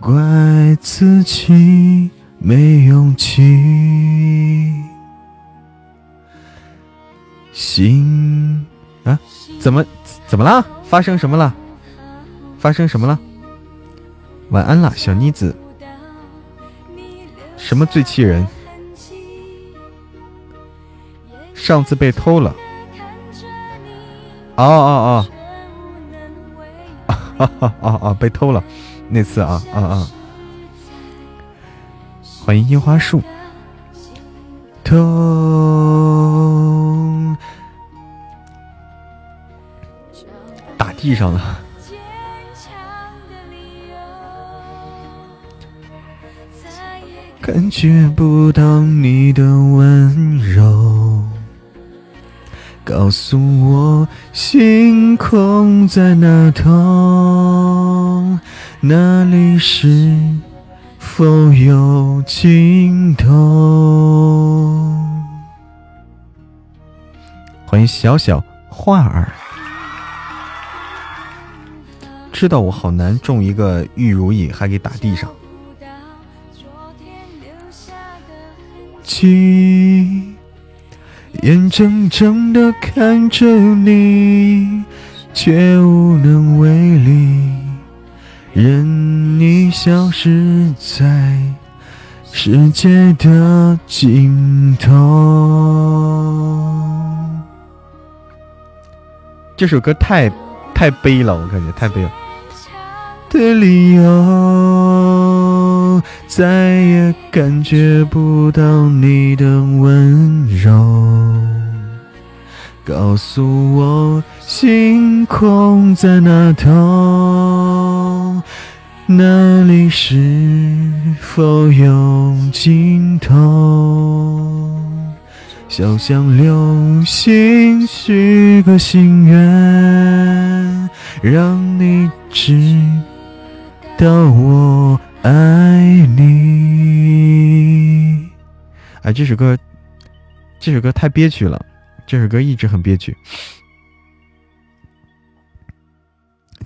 怪自己。没勇气，心啊，怎么怎么了？发生什么了？发生什么了？晚安了，小妮子。什么最气人？上次被偷了。哦哦哦，啊哈啊啊！被偷了，那次啊啊啊！欢迎樱花树，痛打地上了，感觉不到你的温柔，告诉我星空在哪头，哪里是？否有尽头？欢迎小小花儿，知道我好难中一个玉如意，还给打地上。记，眼睁睁的看着你，却无能为力。任你消失在世界的尽头。这首歌太太悲了，我感觉太悲了。的理由，再也感觉不到你的温柔。告诉我，星空在哪头？那里是否有尽头？想像流星许个心愿，让你知道我爱你。哎，这首歌，这首歌太憋屈了。这首歌一直很憋屈，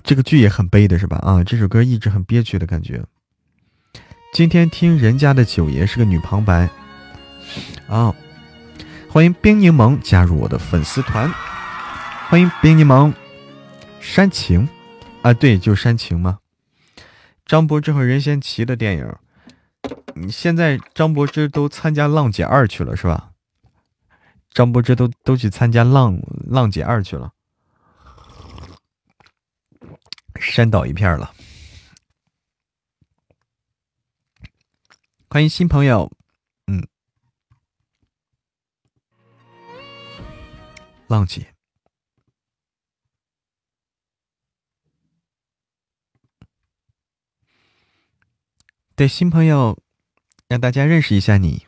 这个剧也很悲的是吧？啊，这首歌一直很憋屈的感觉。今天听人家的九爷是个女旁白啊，欢迎冰柠檬加入我的粉丝团，欢迎冰柠檬，煽情啊，对，就煽情嘛。张柏芝和任贤齐的电影，你现在张柏芝都参加《浪姐二》去了是吧？张柏芝都都去参加《浪浪姐二》去了，山倒一片了。欢迎新朋友，嗯，浪姐，对新朋友，让大家认识一下你。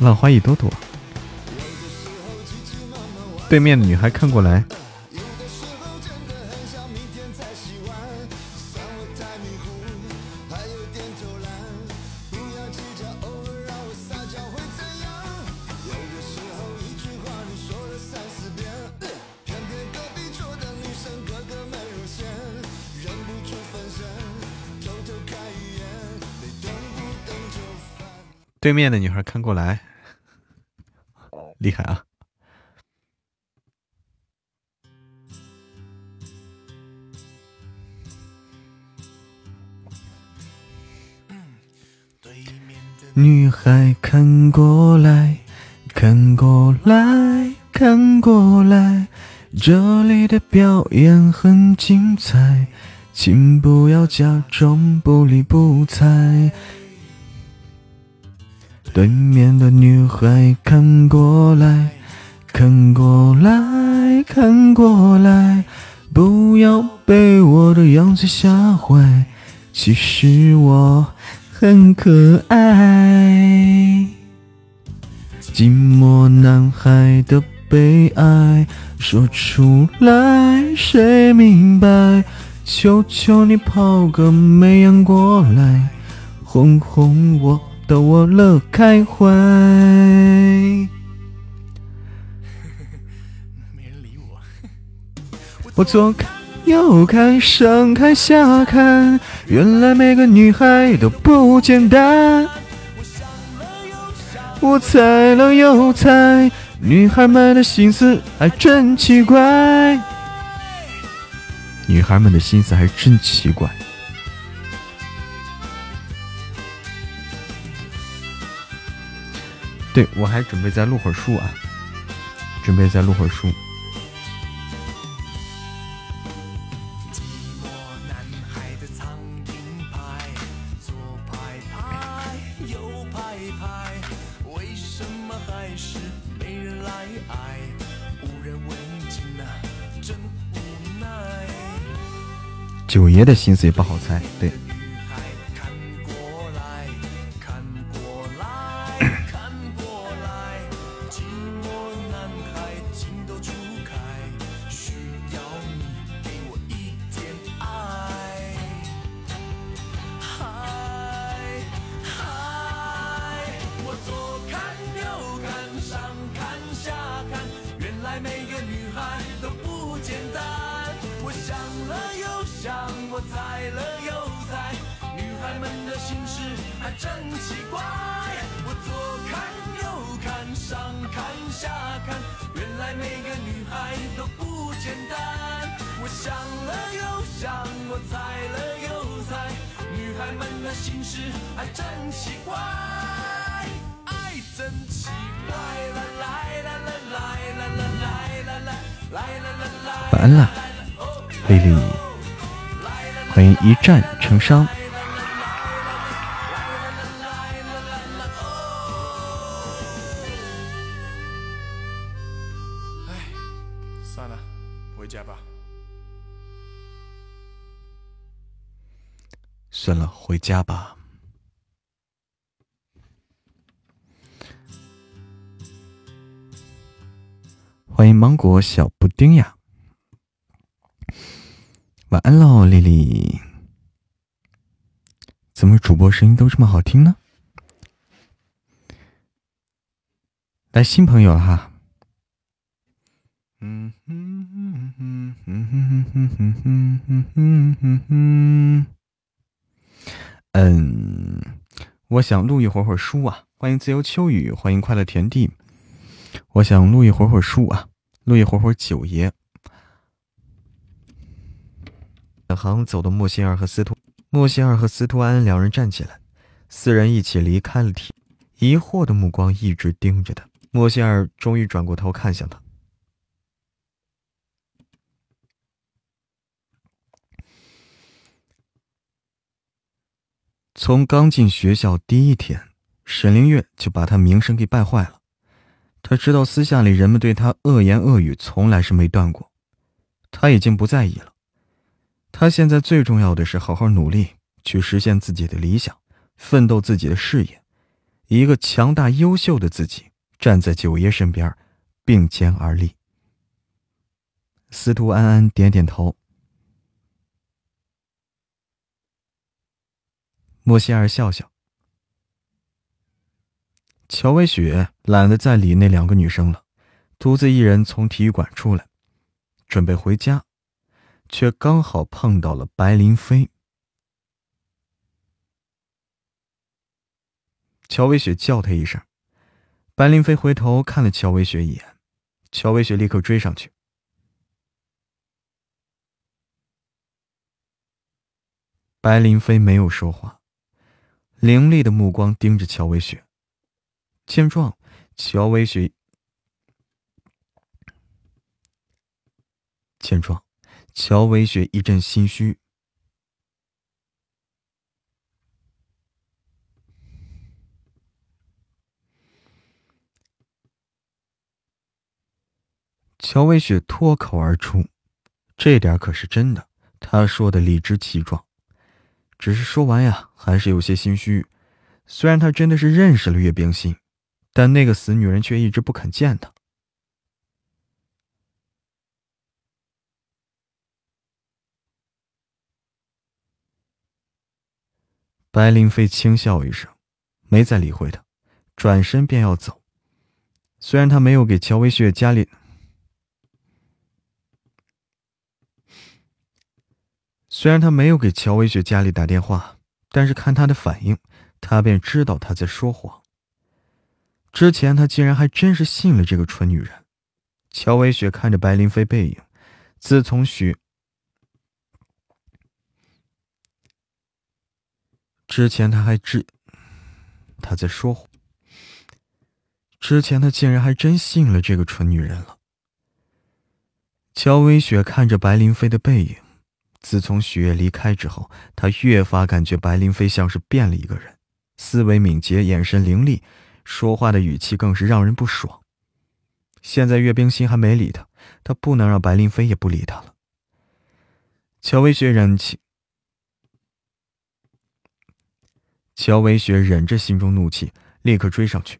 浪花一朵朵，对面的女孩看过来。对面的女孩看过来。厉害啊！女孩看过来，看过来，看过来，这里的表演很精彩，请不要假装不理不睬。对面的女孩看过来，看过来，看过来，不要被我的样子吓坏，其实我很可爱。寂寞男孩的悲哀，说出来谁明白？求求你跑个媚眼过来，哄哄我。逗 我乐开怀没人理。我左看右看，上看下看，原来每个女孩都不简单。我猜了又猜，女孩们的心思还真奇怪。女孩们的心思还真奇怪。对，我还准备再录会儿书啊，准备再录会儿书。九爷的心思也不好猜，对。家吧。欢迎芒果小布丁呀！晚安喽，丽丽。怎么主播声音都这么好听呢？来新朋友了哈。嗯嗯嗯嗯嗯嗯嗯嗯嗯嗯嗯，嗯我想录一会儿会儿书啊！欢迎自由秋雨，欢迎快乐田地。我想录一会儿会儿书啊，录一会儿会儿九爷。小航走到莫仙儿和司徒。莫西尔和司徒安两人站起来，四人一起离开了厅。疑惑的目光一直盯着他。莫西尔终于转过头看向他。从刚进学校第一天，沈凌月就把他名声给败坏了。他知道私下里人们对他恶言恶语从来是没断过，他已经不在意了。他现在最重要的是好好努力，去实现自己的理想，奋斗自己的事业，一个强大优秀的自己站在九爷身边，并肩而立。司徒安安点点头。莫西尔笑笑。乔薇雪懒得再理那两个女生了，独自一人从体育馆出来，准备回家。却刚好碰到了白林飞。乔薇雪叫他一声，白林飞回头看了乔薇雪一眼，乔薇雪立刻追上去。白林飞没有说话，凌厉的目光盯着乔薇雪。见状，乔薇雪见状，乔薇雪一阵心虚。乔薇雪脱口而出：“这点可是真的。”她说的理直气壮。只是说完呀，还是有些心虚。虽然他真的是认识了岳冰心，但那个死女人却一直不肯见他。白灵飞轻笑一声，没再理会他，转身便要走。虽然他没有给乔薇雪家里。虽然他没有给乔薇雪家里打电话，但是看他的反应，他便知道他在说谎。之前他竟然还真是信了这个蠢女人。乔薇雪看着白林飞背影，自从许之前他还知他在说谎。之前他竟然还真信了这个蠢女人了。乔薇雪看着白林飞的背影。自从许月离开之后，他越发感觉白灵飞像是变了一个人，思维敏捷，眼神凌厉，说话的语气更是让人不爽。现在岳冰心还没理他，他不能让白灵飞也不理他了。乔薇雪忍气，乔薇雪忍着心中怒气，立刻追上去。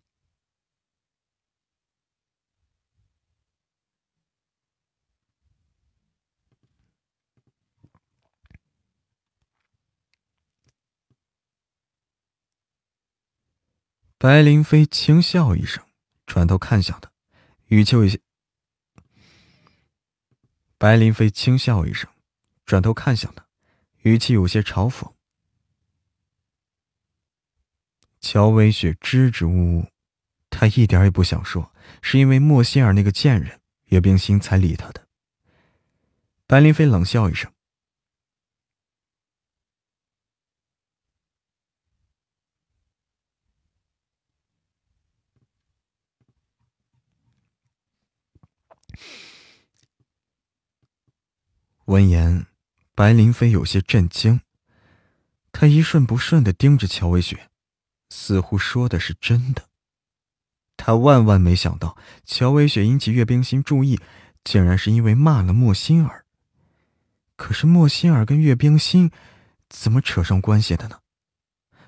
白林飞轻笑一声，转头看向他，语气有些。白林飞轻笑一声，转头看向他，语气有些嘲讽。乔薇雪支支吾吾，她一点也不想说，是因为莫心儿那个贱人岳冰心才理她的。白灵飞冷笑一声。闻言，白灵飞有些震惊，他一瞬不瞬的盯着乔薇雪，似乎说的是真的。他万万没想到，乔薇雪引起岳冰心注意，竟然是因为骂了莫心儿。可是莫心儿跟岳冰心怎么扯上关系的呢？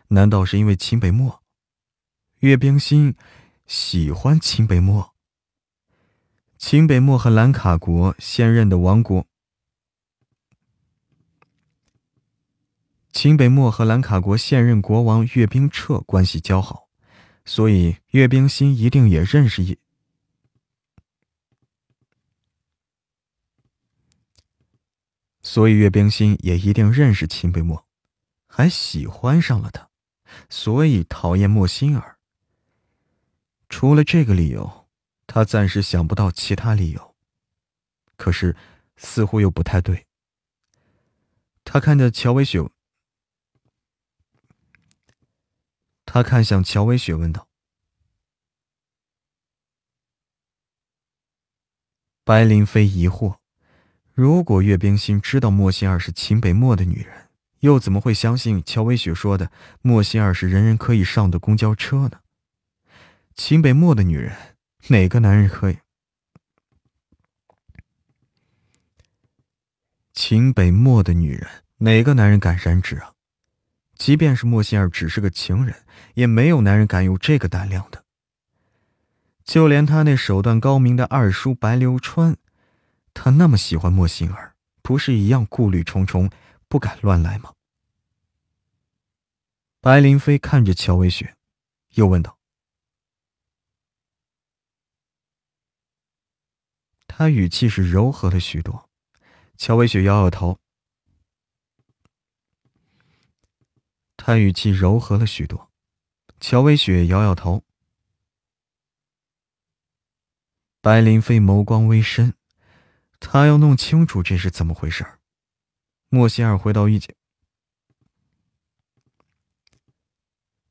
难道是因为秦北漠？岳冰心喜欢秦北漠？秦北漠和兰卡国现任的王国。秦北漠和兰卡国现任国王岳冰彻关系交好，所以岳冰心一定也认识也，所以岳冰心也一定认识秦北漠，还喜欢上了他，所以讨厌莫心儿。除了这个理由，他暂时想不到其他理由。可是，似乎又不太对。他看着乔薇雪。他看向乔薇雪，问道：“白灵飞疑惑，如果岳冰心知道莫心儿是秦北漠的女人，又怎么会相信乔薇雪说的莫心儿是人人可以上的公交车呢？秦北漠的女人，哪个男人可以？秦北漠的女人，哪个男人敢染指啊？”即便是莫心儿只是个情人，也没有男人敢有这个胆量的。就连他那手段高明的二叔白流川，他那么喜欢莫心儿，不是一样顾虑重重，不敢乱来吗？白林飞看着乔薇雪，又问道：“他语气是柔和了许多。”乔薇雪摇摇头。他语气柔和了许多，乔薇雪摇摇头。白林飞眸光微深，他要弄清楚这是怎么回事儿。莫西尔回到狱警。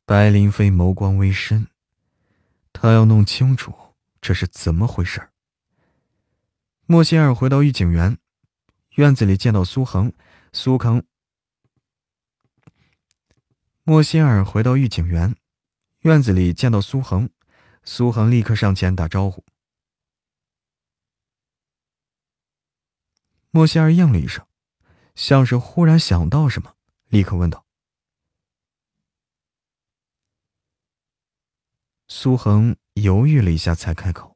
白林飞眸光微深，他要弄清楚这是怎么回事儿。莫西尔回到御景园，院子里见到苏恒，苏恒。莫西尔回到御景园，院子里见到苏恒，苏恒立刻上前打招呼。莫西尔应了一声，像是忽然想到什么，立刻问道：“苏恒犹豫了一下，才开口。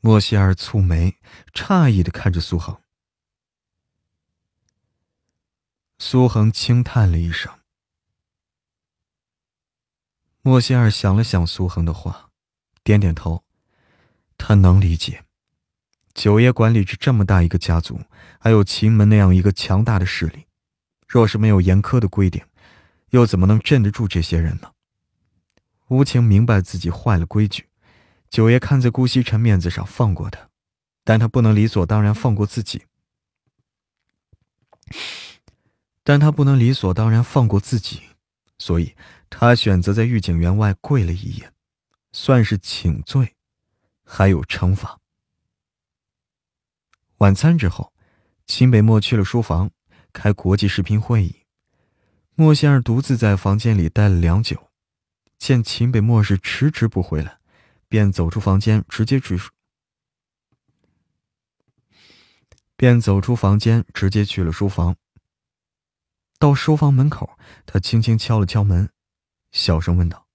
莫西尔蹙眉，诧异的看着苏恒。苏恒轻叹了一声。莫西尔想了想苏恒的话，点点头。他能理解，九爷管理着这么大一个家族，还有秦门那样一个强大的势力，若是没有严苛的规定，又怎么能镇得住这些人呢？吴情明白自己坏了规矩。九爷看在顾西辰面子上放过他，但他不能理所当然放过自己。但他不能理所当然放过自己，所以他选择在御景园外跪了一夜，算是请罪，还有惩罚。晚餐之后，秦北漠去了书房开国际视频会议，莫仙儿独自在房间里待了良久，见秦北漠是迟迟不回来。便走出房间，直接去。便走出房间，直接去了书房。到书房门口，他轻轻敲了敲门，小声问道：“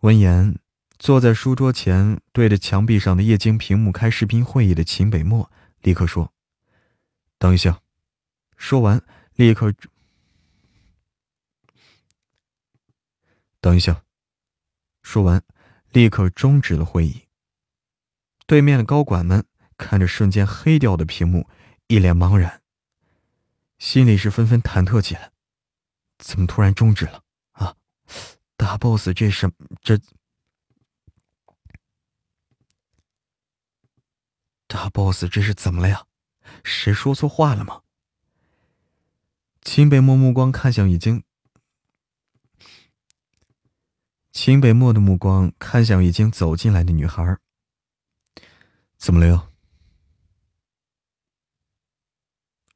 闻言，坐在书桌前，对着墙壁上的液晶屏幕开视频会议的秦北漠，立刻说：‘等一下。’说完，立刻等一下。”说完，立刻终止了会议。对面的高管们看着瞬间黑掉的屏幕，一脸茫然，心里是纷纷忐忑起来：怎么突然终止了啊？大 boss 这是这？大 boss 这是怎么了呀？谁说错话了吗？秦北漠目光看向已经。秦北漠的目光看向已经走进来的女孩。怎么了又？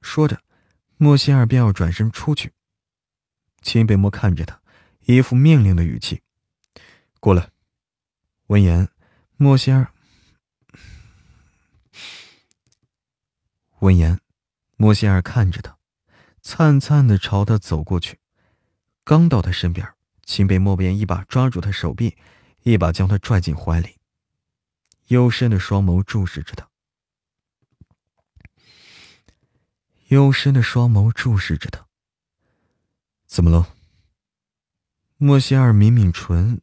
说着，莫仙儿便要转身出去。秦北漠看着他，一副命令的语气：“过来。”闻言，莫仙儿闻言，莫仙儿看着他，灿灿的朝他走过去，刚到他身边。秦北漠便一把抓住他手臂，一把将他拽进怀里，幽深的双眸注视着他，幽深的双眸注视着他。怎么了？莫西尔抿抿唇，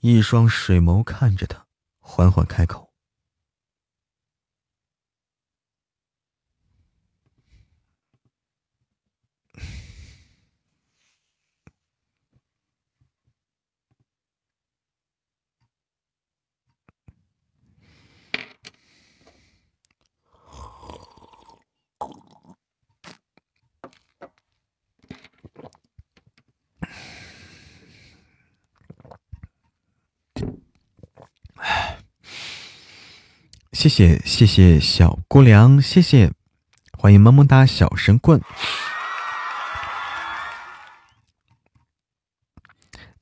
一双水眸看着他，缓缓开口。谢谢谢谢小姑娘，谢谢，欢迎萌萌哒小神棍。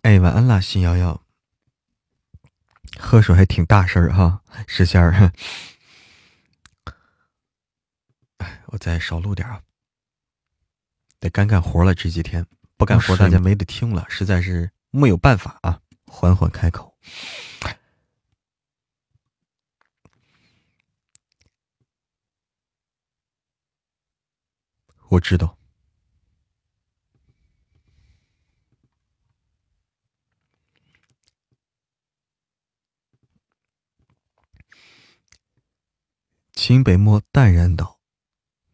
哎，晚安啦，新瑶瑶。喝水还挺大声儿哈，石仙儿。哎，我再少录点啊，得干干活了。这几天不干活，大家没得听了，实在是没有办法啊。缓缓开口。我知道。秦北漠淡然道：“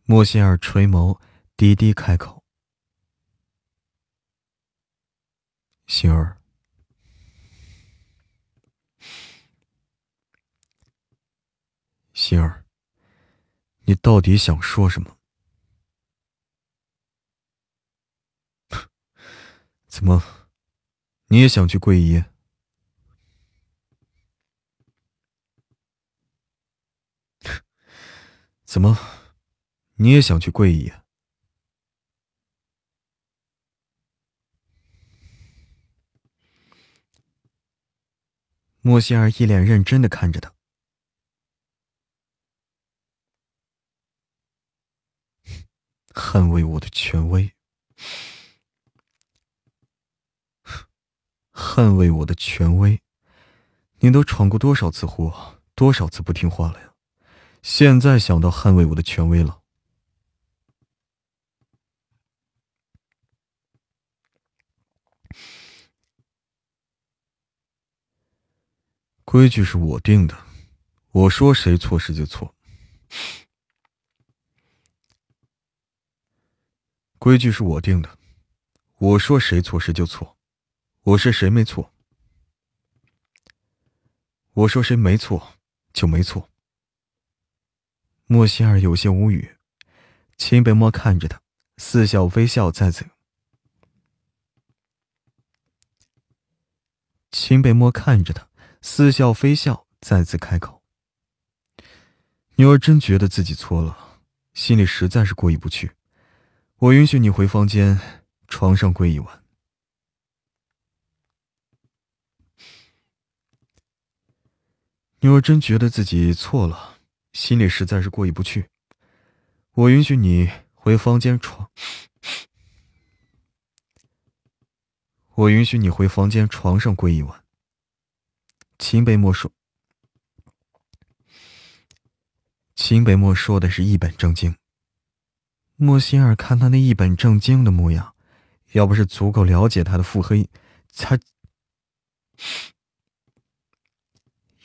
莫仙儿垂眸，低低开口：‘心儿，心儿，你到底想说什么？’”怎么，你也想去桂姨？怎么？”你也想去桂姨？莫心儿一脸认真的看着他，捍卫我的权威，捍卫我的权威，你都闯过多少次祸，多少次不听话了呀？现在想到捍卫我的权威了？规矩是我定的，我说谁错谁就错。规矩是我定的，我说谁错谁就错，我是谁没错，我说谁没错就没错。莫心儿有些无语，秦北漠看着他，似笑非笑，在此。秦北漠看着他。似笑非笑，再次开口：“女儿真觉得自己错了，心里实在是过意不去。我允许你回房间，床上跪一晚。女儿真觉得自己错了，心里实在是过意不去。我允许你回房间床，我允许你回房间床上跪一晚。”秦北墨说：“秦北墨说的是一本正经。”莫心儿看他那一本正经的模样，要不是足够了解他的腹黑，他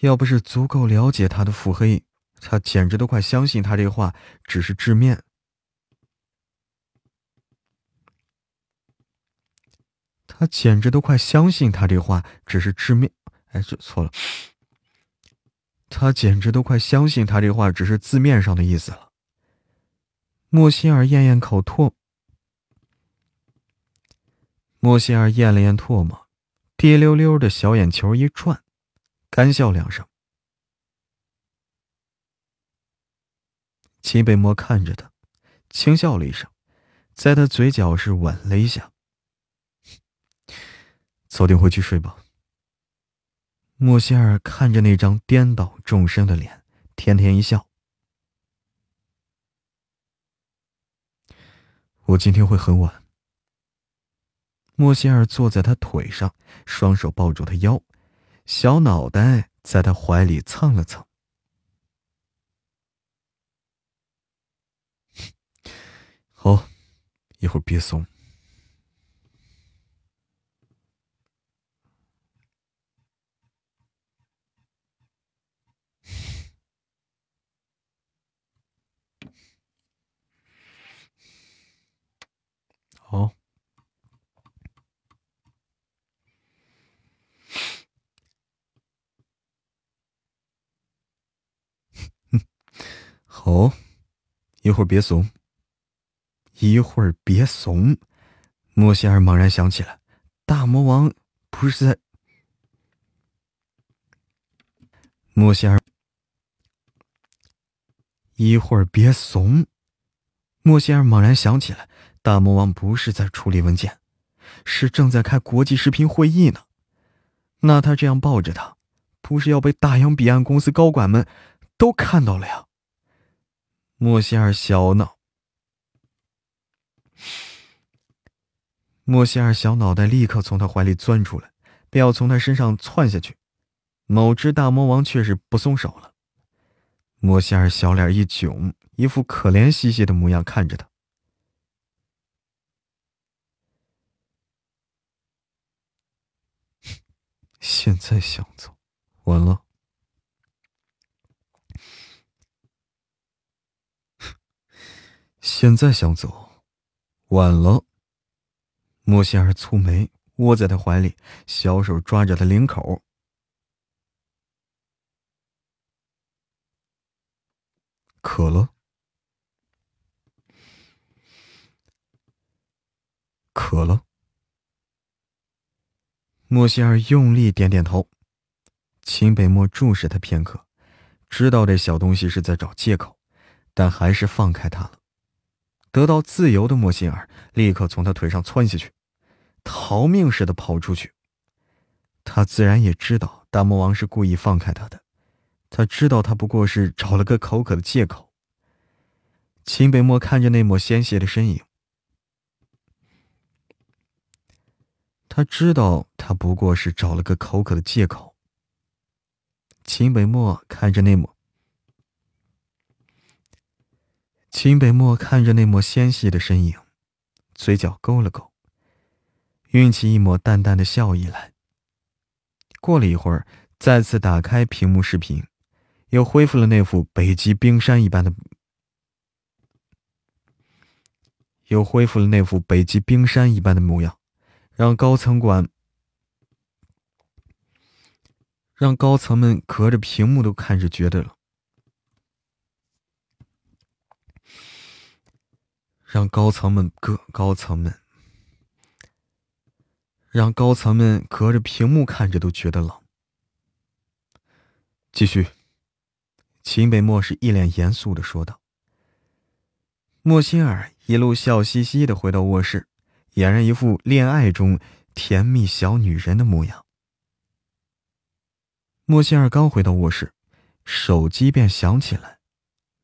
要不是足够了解他的腹黑，他简直都快相信他这话只是致面。他简直都快相信他这话只是致面。哎，这错了。他简直都快相信他这话只是字面上的意思了。莫心儿咽咽口唾，莫心儿咽了咽唾沫，滴溜溜的小眼球一转，干笑两声。秦北漠看着他，轻笑了一声，在他嘴角是吻了一下。早点回去睡吧。莫仙儿看着那张颠倒众生的脸，甜甜一笑。我今天会很晚。莫仙儿坐在他腿上，双手抱住他腰，小脑袋在他怀里蹭了蹭。好，一会儿别松。好，哦，一会儿别怂，一会儿别怂。莫仙儿猛然想起来，大魔王不是在……莫仙儿，一会儿别怂。莫仙儿猛然想起来。大魔王不是在处理文件，是正在开国际视频会议呢。那他这样抱着他，不是要被大洋彼岸公司高管们都看到了呀？莫西尔小脑，莫西尔小脑袋立刻从他怀里钻出来，便要从他身上窜下去。某只大魔王却是不松手了。莫西尔小脸一囧，一副可怜兮兮的模样看着他。现在想走，晚了。现在想走，晚了。莫仙儿蹙眉，窝在他怀里，小手抓着他领口。渴了，渴了。莫仙儿用力点点头。秦北漠注视他片刻，知道这小东西是在找借口，但还是放开他了。得到自由的莫仙儿立刻从他腿上窜下去，逃命似的跑出去。他自然也知道大魔王是故意放开他的。他知道他不过是找了个口渴的借口。秦北漠看着那抹鲜血的身影，他知道他不过是找了个口渴的借口。秦北漠看着那抹，秦北漠看着那抹纤细的身影，嘴角勾了勾，运起一抹淡淡的笑意来。过了一会儿，再次打开屏幕视频。又恢复了那副北极冰山一般的，又恢复了那副北极冰山一般的模样，让高层管，让高层们隔着屏幕都看着觉得了，让高层们隔高层们，让高层们隔着屏幕看着都觉得冷。继续。秦北漠是一脸严肃的说道。莫心儿一路笑嘻嘻的回到卧室，俨然一副恋爱中甜蜜小女人的模样。莫心儿刚回到卧室，手机便响起来，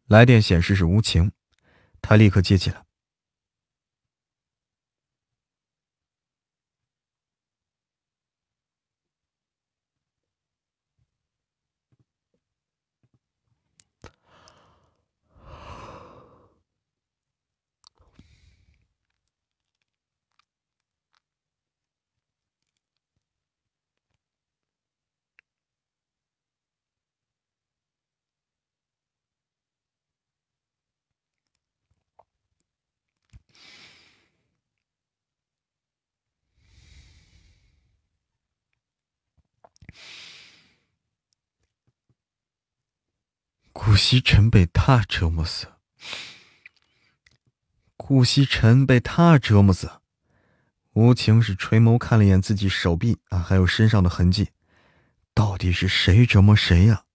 来电显示是无情，他立刻接起来。顾西辰被他折磨死，顾西辰被他折磨死。无情是垂眸看了眼自己手臂啊，还有身上的痕迹，到底是谁折磨谁呀？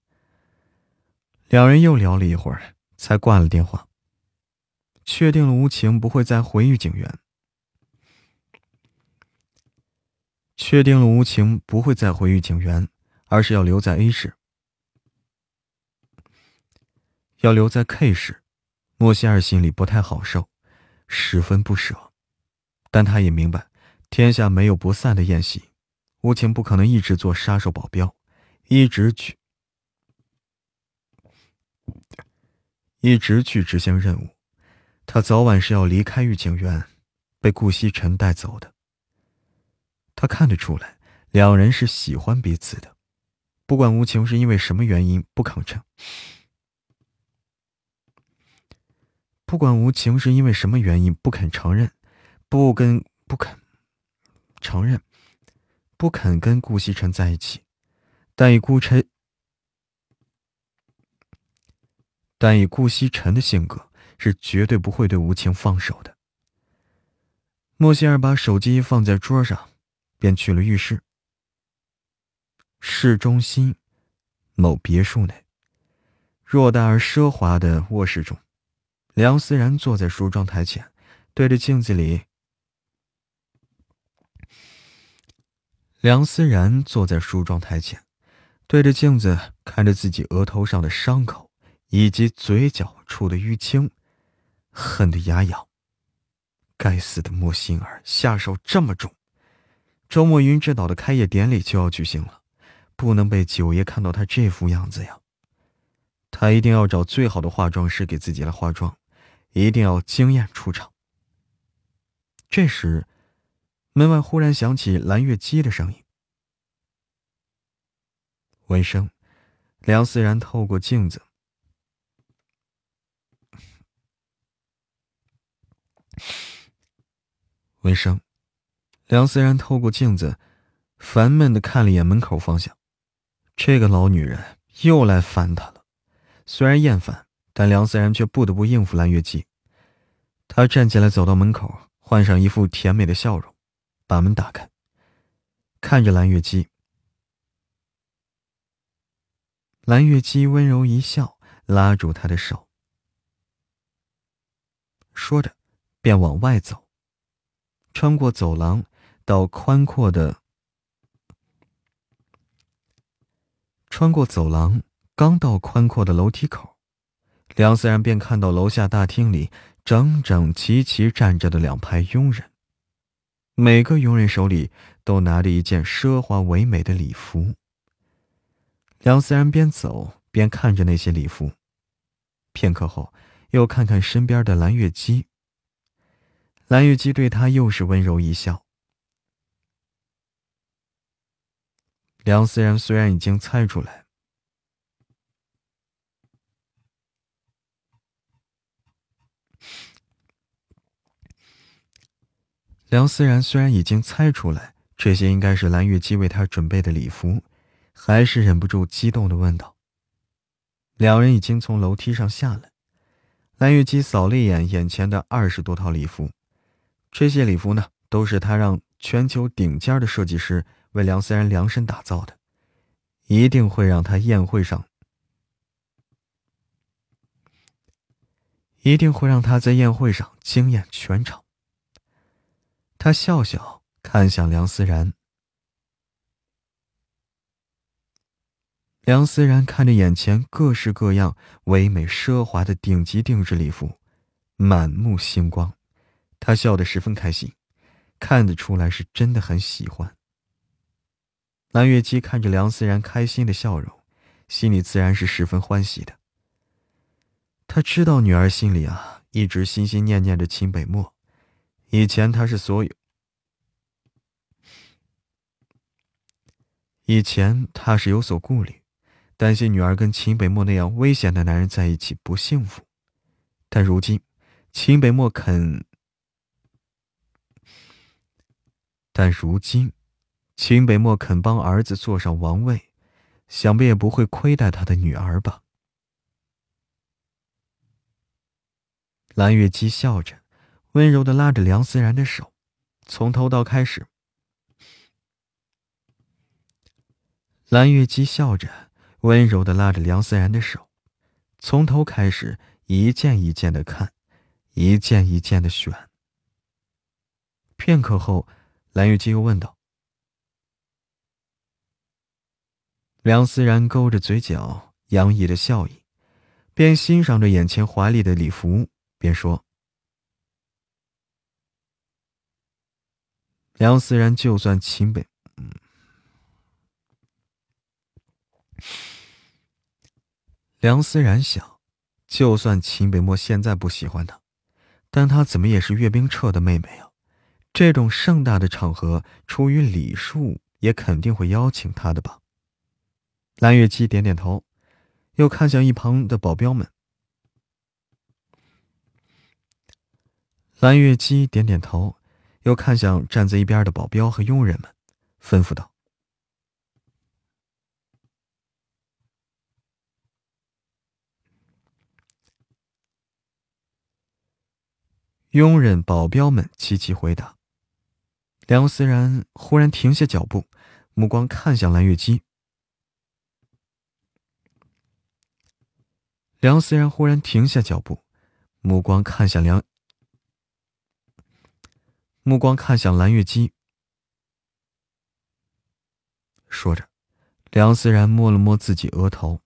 两人又聊了一会儿，才挂了电话。确定了无情不会再回玉景园，确定了无情不会再回玉景园，而是要留在 A 市。要留在 K 市，莫西尔心里不太好受，十分不舍。但他也明白，天下没有不散的宴席，无情不可能一直做杀手保镖，一直去，一直去执行任务。他早晚是要离开御景园，被顾西辰带走的。他看得出来，两人是喜欢彼此的，不管无情是因为什么原因不肯承。不管无情是因为什么原因不肯承认，不跟不肯承认，不肯跟顾西辰在一起，但以顾晨，但以顾西辰的性格是绝对不会对无情放手的。莫西尔把手机放在桌上，便去了浴室。市中心某别墅内，偌大而奢华的卧室中。梁思然坐在梳妆台前，对着镜子里。梁思然坐在梳妆台前，对着镜子看着自己额头上的伤口以及嘴角处的淤青，恨得牙痒。该死的莫心儿下手这么重！周末云之岛的开业典礼就要举行了，不能被九爷看到他这副样子呀！他一定要找最好的化妆师给自己来化妆。一定要惊艳出场。这时，门外忽然响起蓝月姬的声音。闻声，梁思然透过镜子，闻声，梁思然透过镜子，烦闷的看了一眼门口方向。这个老女人又来烦他了。虽然厌烦，但梁思然却不得不应付蓝月姬。他站起来，走到门口，换上一副甜美的笑容，把门打开，看着蓝月姬。蓝月姬温柔一笑，拉住他的手，说着，便往外走。穿过走廊，到宽阔的，穿过走廊，刚到宽阔的楼梯口，梁思然便看到楼下大厅里整整齐齐站着的两排佣人，每个佣人手里都拿着一件奢华唯美的礼服。梁思然边走边看着那些礼服，片刻后，又看看身边的蓝月姬。蓝月姬对他又是温柔一笑。梁思然虽然已经猜出来，梁思然虽然已经猜出来这些应该是蓝月姬为他准备的礼服，还是忍不住激动的问道：“两人已经从楼梯上下来，蓝月姬扫了一眼眼前的二十多套礼服。”这些礼服呢，都是他让全球顶尖的设计师为梁思然量身打造的，一定会让他宴会上，一定会让他在宴会上惊艳全场。他笑笑看向梁思然，梁思然看着眼前各式各样唯美奢华的顶级定制礼服，满目星光。他笑得十分开心，看得出来是真的很喜欢。蓝月姬看着梁思然开心的笑容，心里自然是十分欢喜的。他知道女儿心里啊一直心心念念着秦北漠，以前他是所有，以前他是有所顾虑，担心女儿跟秦北漠那样危险的男人在一起不幸福，但如今秦北漠肯。但如今，秦北漠肯帮儿子坐上王位，想必也不会亏待他的女儿吧？蓝月姬笑着，温柔的拉着梁思然的手，从头到开始。蓝月姬笑着，温柔的拉着梁思然的手，从头开始，一件一件的看，一件一件的选。片刻后。蓝月姬又问道：“梁思然勾着嘴角，洋溢着笑意，边欣赏着眼前华丽的礼服，边说：‘梁思然，就算秦北……’嗯梁思然想，就算秦北漠现在不喜欢他，但他怎么也是岳冰彻的妹妹啊。”这种盛大的场合，出于礼数，也肯定会邀请他的吧。蓝月姬点点头，又看向一旁的保镖们。蓝月姬点点头，又看向站在一边的保镖和佣人们，吩咐道：“佣人、保镖们齐齐回答。”梁思然忽然停下脚步，目光看向蓝月姬。梁思然忽然停下脚步，目光看向梁，目光看向蓝月姬，说着，梁思然摸了摸自己额头。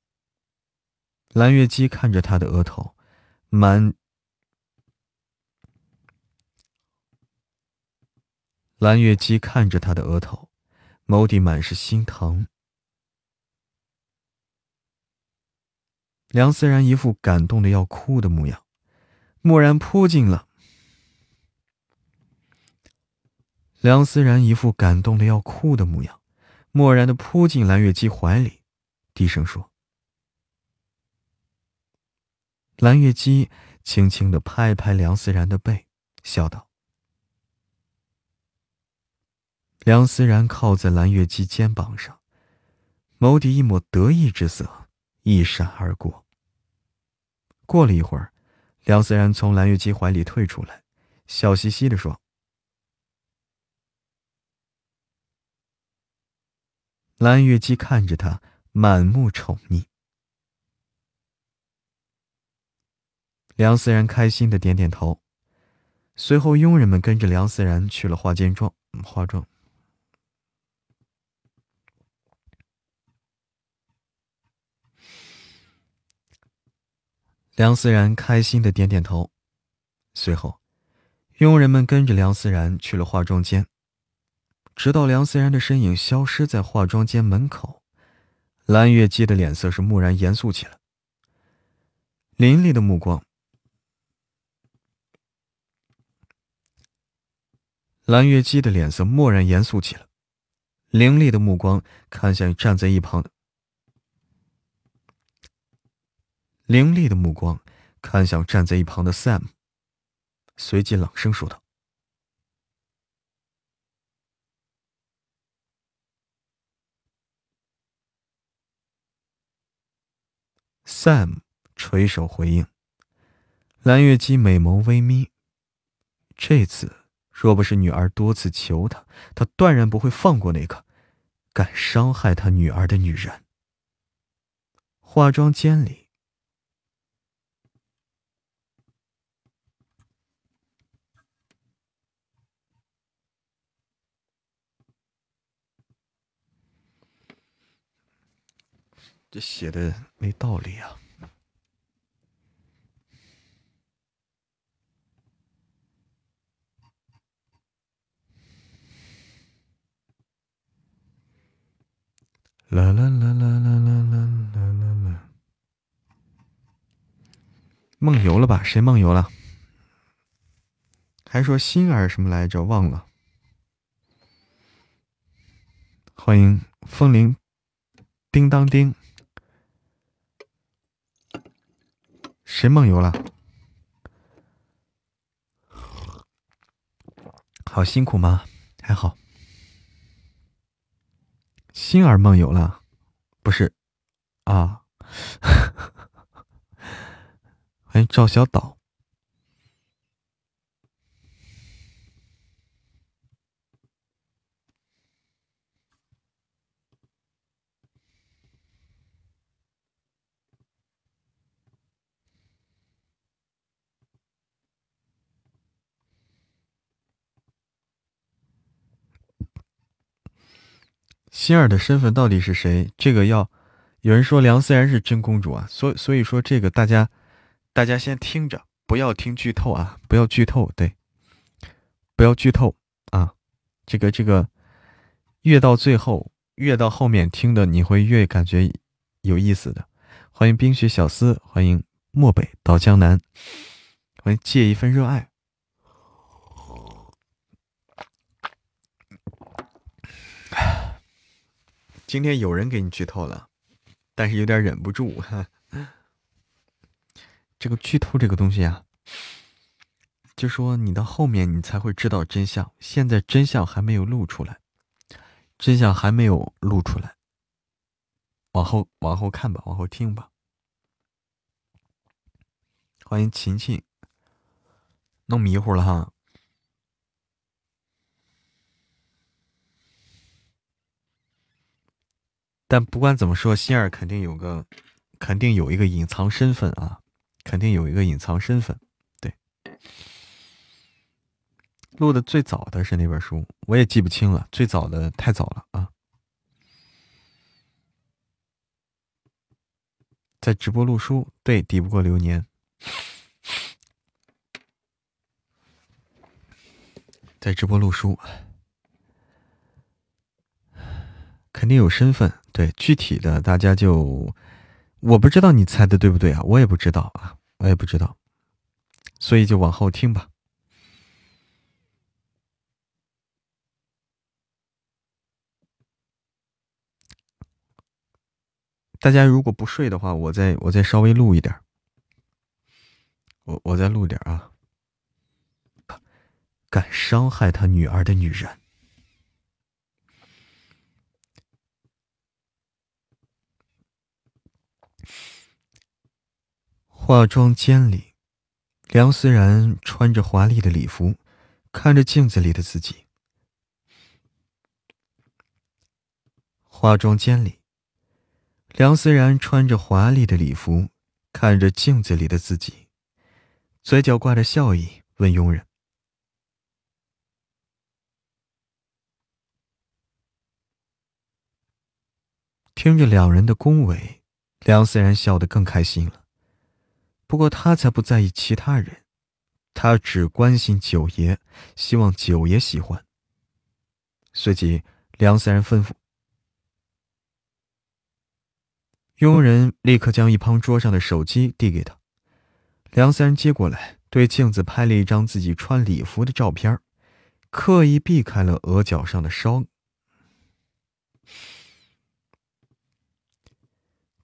蓝月姬看着他的额头，满。蓝月姬看着他的额头，眸底满是心疼。梁思然一副感动的要哭的模样，蓦然扑进了。梁思然一副感动的要哭的模样，蓦然的扑进蓝月姬怀里，低声说：“蓝月姬轻轻的拍拍梁思然的背，笑道。梁思然靠在蓝月姬肩膀上，眸底一抹得意之色一闪而过。过了一会儿，梁思然从蓝月姬怀里退出来，笑嘻嘻的说：“蓝月姬看着他，满目宠溺。”梁思然开心的点点头，随后佣人们跟着梁思然去了化间妆化妆。梁思然开心的点点头，随后，佣人们跟着梁思然去了化妆间。直到梁思然的身影消失在化妆间门口，蓝月姬的脸色是蓦然严肃起来。凌厉的目光，蓝月姬的脸色蓦然严肃起来，凌厉的目光看向站在一旁的。凌厉的目光看向站在一旁的 Sam，随即冷声说道：“Sam，垂手回应。”蓝月姬美眸微眯。这次若不是女儿多次求他，他断然不会放过那个敢伤害他女儿的女人。化妆间里。这写的没道理啊！啦啦啦啦啦啦啦啦啦！梦游了吧？谁梦游了？还说心儿什么来着？忘了。欢迎风铃，叮当叮。谁梦游了？好辛苦吗？还好。星儿梦游了，不是啊？欢 迎赵小岛。心儿的身份到底是谁？这个要有人说梁思然是真公主啊，所所以说这个大家大家先听着，不要听剧透啊，不要剧透，对，不要剧透啊，这个这个越到最后越到后面听的你会越感觉有意思的。欢迎冰雪小司，欢迎漠北到江南，欢迎借一份热爱。今天有人给你剧透了，但是有点忍不住。这个剧透这个东西啊，就说你到后面你才会知道真相，现在真相还没有露出来，真相还没有露出来。往后往后看吧，往后听吧。欢迎琴琴，弄迷糊了哈。但不管怎么说，心儿肯定有个，肯定有一个隐藏身份啊，肯定有一个隐藏身份。对，录的最早的是那本书，我也记不清了，最早的太早了啊。在直播录书，对，抵不过流年，在直播录书。肯定有身份，对具体的大家就我不知道你猜的对不对啊？我也不知道啊，我也不知道，所以就往后听吧。大家如果不睡的话，我再我再稍微录一点，我我再录点啊。敢伤害他女儿的女人。化妆间里，梁思然穿着华丽的礼服，看着镜子里的自己。化妆间里，梁思然穿着华丽的礼服，看着镜子里的自己，嘴角挂着笑意，问佣人。听着两人的恭维，梁思然笑得更开心了。不过他才不在意其他人，他只关心九爷，希望九爷喜欢。随即，梁思然吩咐佣人立刻将一旁桌上的手机递给他。梁思然接过来，对镜子拍了一张自己穿礼服的照片，刻意避开了额角上的伤。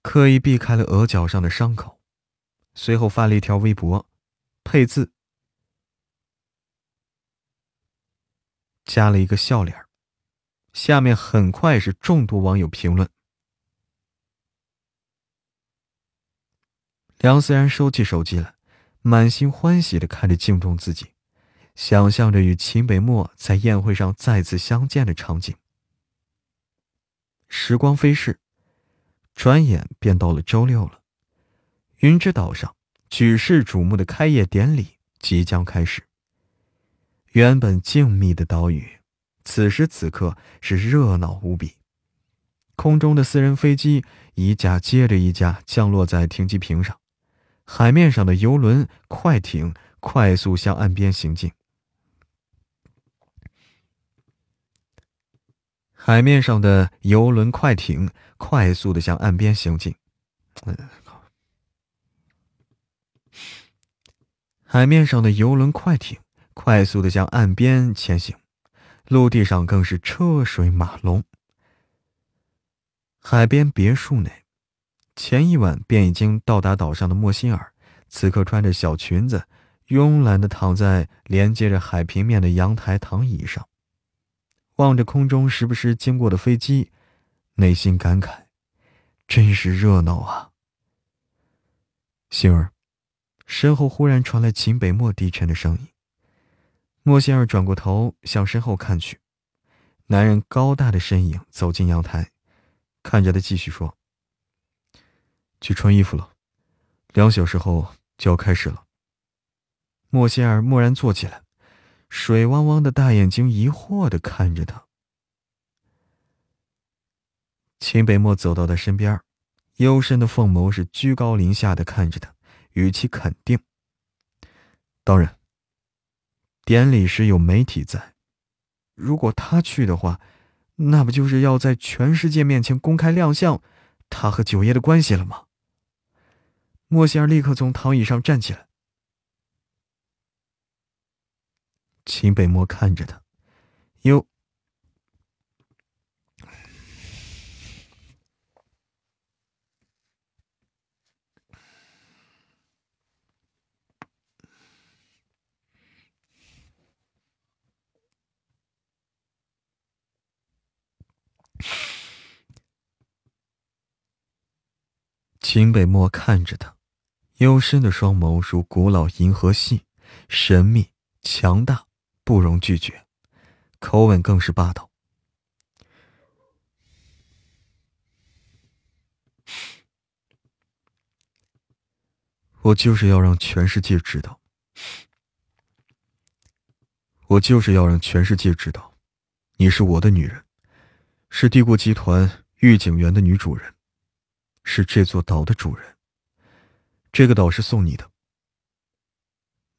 刻意避开了额角上的伤口，随后发了一条微博，配字，加了一个笑脸。下面很快是众多网友评论。梁思然收起手机来，满心欢喜的看着镜中自己，想象着与秦北漠在宴会上再次相见的场景。时光飞逝。转眼便到了周六了，云之岛上举世瞩目的开业典礼即将开始。原本静谧的岛屿，此时此刻是热闹无比。空中的私人飞机一架接着一架降落在停机坪上，海面上的游轮、快艇快速向岸边行进。海面上的游轮、快艇快速的向岸边行进。海面上的游轮、快艇快速的向岸边前行，陆地上更是车水马龙。海边别墅内，前一晚便已经到达岛上的莫辛尔，此刻穿着小裙子，慵懒的躺在连接着海平面的阳台躺椅上。望着空中时不时经过的飞机，内心感慨：“真是热闹啊！”星儿，身后忽然传来秦北漠低沉的声音。莫仙儿转过头向身后看去，男人高大的身影走进阳台，看着他继续说：“去穿衣服了，两小时后就要开始了。”莫仙儿蓦然坐起来。水汪汪的大眼睛疑惑的看着他。秦北漠走到他身边，幽深的凤眸是居高临下的看着他，语气肯定：“当然。典礼时有媒体在，如果他去的话，那不就是要在全世界面前公开亮相他和九爷的关系了吗？”莫仙儿立刻从躺椅上站起来。秦北漠看着他，又。秦北漠看着他，幽深的双眸如古老银河系，神秘强大。不容拒绝，口吻更是霸道。我就是要让全世界知道，我就是要让全世界知道，你是我的女人，是帝国集团御景园的女主人，是这座岛的主人。这个岛是送你的。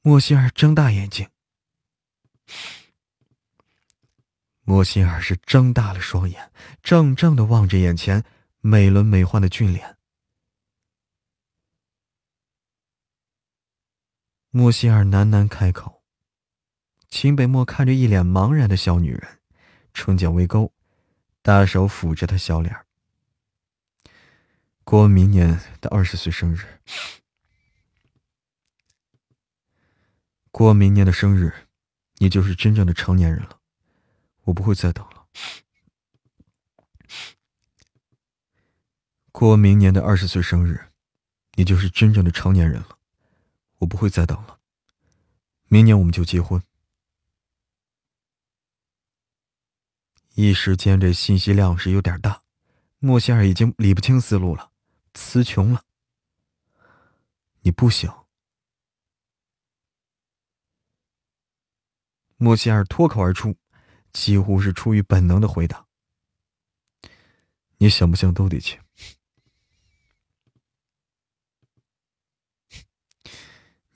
莫西尔睁大眼睛。莫心儿是睁大了双眼，怔怔的望着眼前美轮美奂的俊脸。莫心儿喃喃开口。秦北漠看着一脸茫然的小女人，唇角微勾，大手抚着她小脸。过明年的二十岁生日，过明年的生日。你就是真正的成年人了，我不会再等了。过明年的二十岁生日，你就是真正的成年人了，我不会再等了。明年我们就结婚。一时间，这信息量是有点大，莫仙儿已经理不清思路了，词穷了。你不想？莫西尔脱口而出，几乎是出于本能的回答：“你想不想都得去？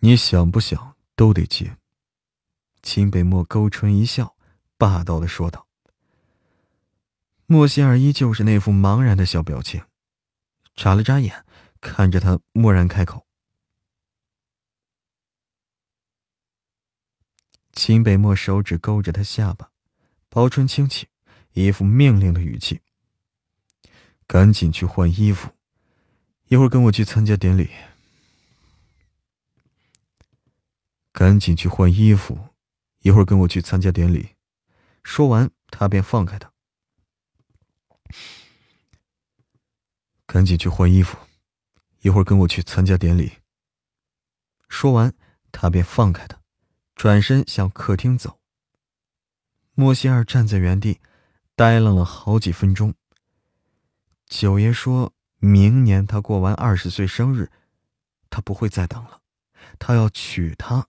你想不想都得接？”秦北漠勾唇一笑，霸道的说道。莫西尔依旧是那副茫然的小表情，眨了眨眼，看着他，蓦然开口。秦北漠手指勾着他下巴，薄唇轻启，一副命令的语气：“赶紧去换衣服，一会儿跟我去参加典礼。赶紧去换衣服，一会儿跟我去参加典礼。”说完，他便放开他。赶紧去换衣服，一会儿跟我去参加典礼。说完，他便放开他，转身向客厅走。莫西尔站在原地，呆愣了好几分钟。九爷说明年他过完二十岁生日，他不会再等了，他要娶她，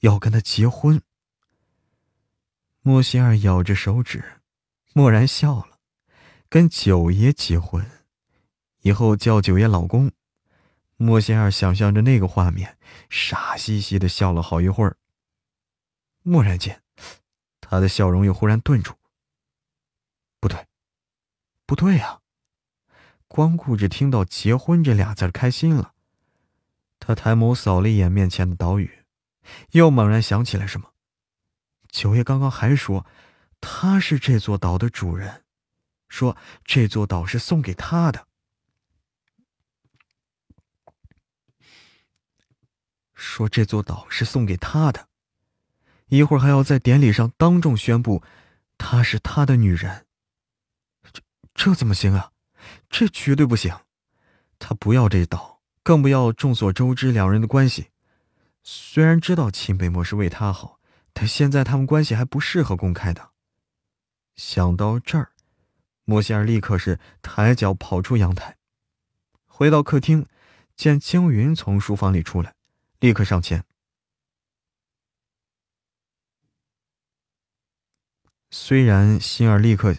要跟她结婚。莫西尔咬着手指，蓦然笑了。跟九爷结婚，以后叫九爷老公。莫仙儿想象着那个画面，傻兮兮的笑了好一会儿。蓦然间，他的笑容又忽然顿住。不对，不对呀！光顾着听到“结婚”这俩字开心了。他抬眸扫了一眼面前的岛屿，又猛然想起来什么。九爷刚刚还说他是这座岛的主人。说这座岛是送给他的。说这座岛是送给他的，一会儿还要在典礼上当众宣布，她是他的女人。这这怎么行啊？这绝对不行！他不要这岛，更不要众所周知两人的关系。虽然知道秦北漠是为他好，但现在他们关系还不适合公开的。想到这儿。莫仙儿立刻是抬脚跑出阳台，回到客厅，见青云从书房里出来，立刻上前。虽然心儿立刻，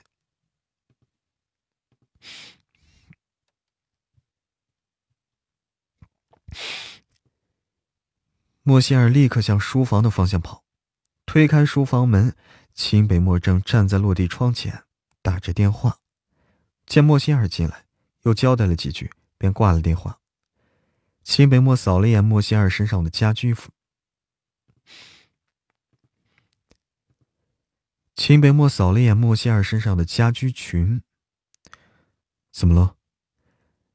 莫心儿立刻向书房的方向跑，推开书房门，秦北漠正站在落地窗前。打着电话，见莫心儿进来，又交代了几句，便挂了电话。秦北漠扫了一眼莫仙儿身上的家居服，秦北漠扫了一眼莫仙儿身上的家居裙。怎么了？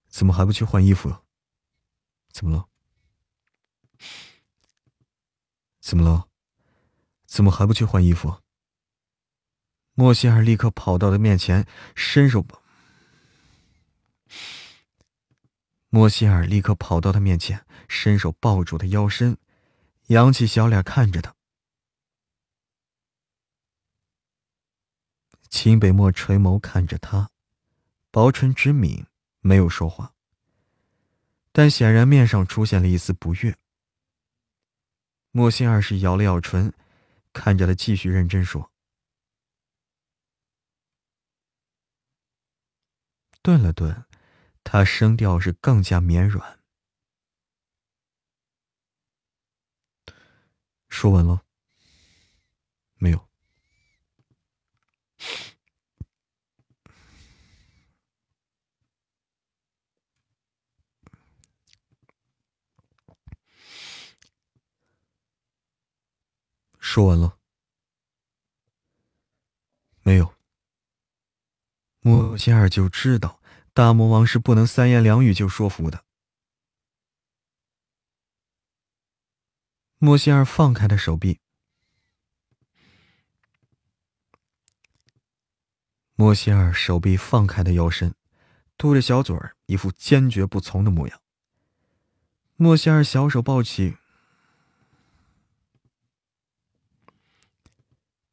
怎么还不去换衣服？怎么了？怎么了？怎么还不去换衣服？莫西尔立刻跑到他面前，伸手。莫西尔立刻跑到他面前，伸手抱住他腰身，扬起小脸看着他。秦北漠垂眸看着他，薄唇直抿，没有说话，但显然面上出现了一丝不悦。莫西尔是咬了咬唇，看着他，继续认真说。顿了顿，他声调是更加绵软。说完了？没有。说完了？没有。莫仙儿就知道大魔王是不能三言两语就说服的。莫西尔放开他手臂，莫西尔手臂放开的腰身，嘟着小嘴儿，一副坚决不从的模样。莫西尔小手抱起，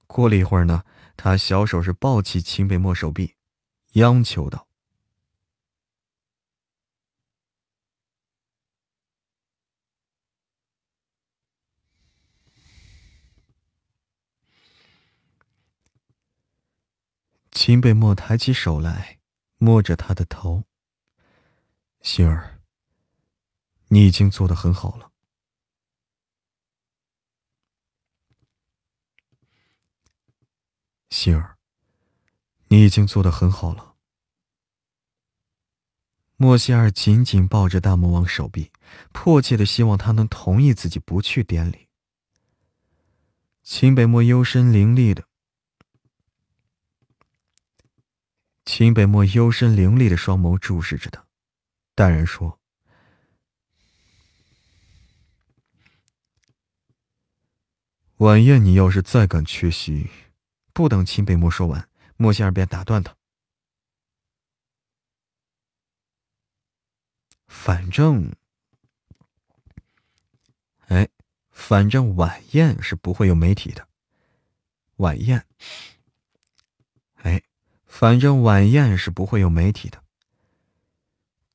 过了一会儿呢，他小手是抱起秦北莫手臂，央求道。秦北漠抬起手来，摸着他的头。心儿，你已经做的很好了。”心儿，你已经做的很好了。莫西尔紧紧抱着大魔王手臂，迫切的希望他能同意自己不去典礼。秦北漠幽深凌厉的，秦北漠幽深凌厉的双眸注视着他，淡然说：“晚宴，你要是再敢缺席。”不等秦北漠说完，莫仙儿便打断他。反正，哎，反正晚宴是不会有媒体的。晚宴，反正晚宴是不会有媒体的。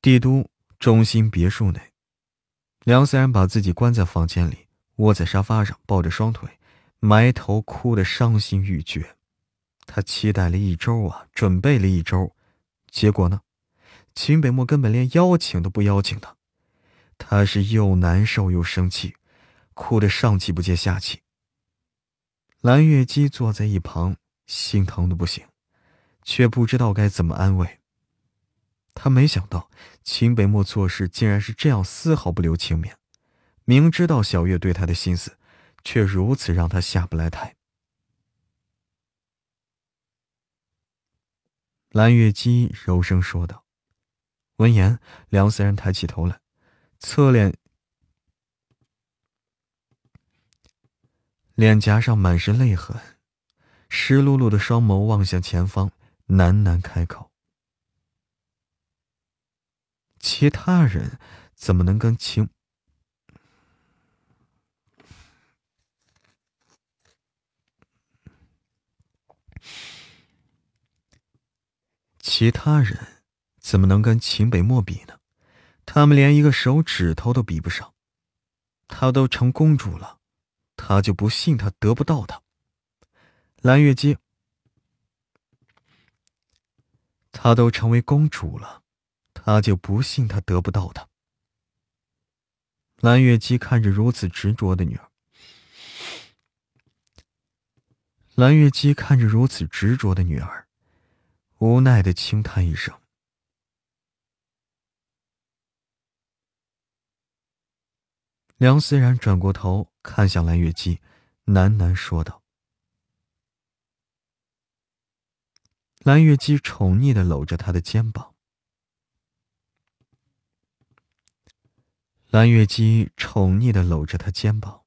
帝都中心别墅内，梁思然把自己关在房间里，窝在沙发上，抱着双腿。埋头哭得伤心欲绝，他期待了一周啊，准备了一周，结果呢，秦北漠根本连邀请都不邀请他，他是又难受又生气，哭得上气不接下气。蓝月姬坐在一旁，心疼的不行，却不知道该怎么安慰。他没想到秦北漠做事竟然是这样，丝毫不留情面，明知道小月对他的心思。却如此让他下不来台。蓝月姬柔声说道。闻言，梁思然抬起头来，侧脸，脸颊上满是泪痕，湿漉漉的双眸望向前方，喃喃开口：“其他人怎么能跟秦？”其他人怎么能跟秦北漠比呢？他们连一个手指头都比不上。她都成公主了，他就不信他得不到她。蓝月姬，她都成为公主了，他就不信她得不到她。蓝月姬看着如此执着的女儿，蓝月姬看着如此执着的女儿。无奈的轻叹一声，梁思然转过头看向蓝月姬，喃喃说道：“蓝月姬宠溺的搂着他的肩膀。”蓝月姬宠溺的搂着他肩膀。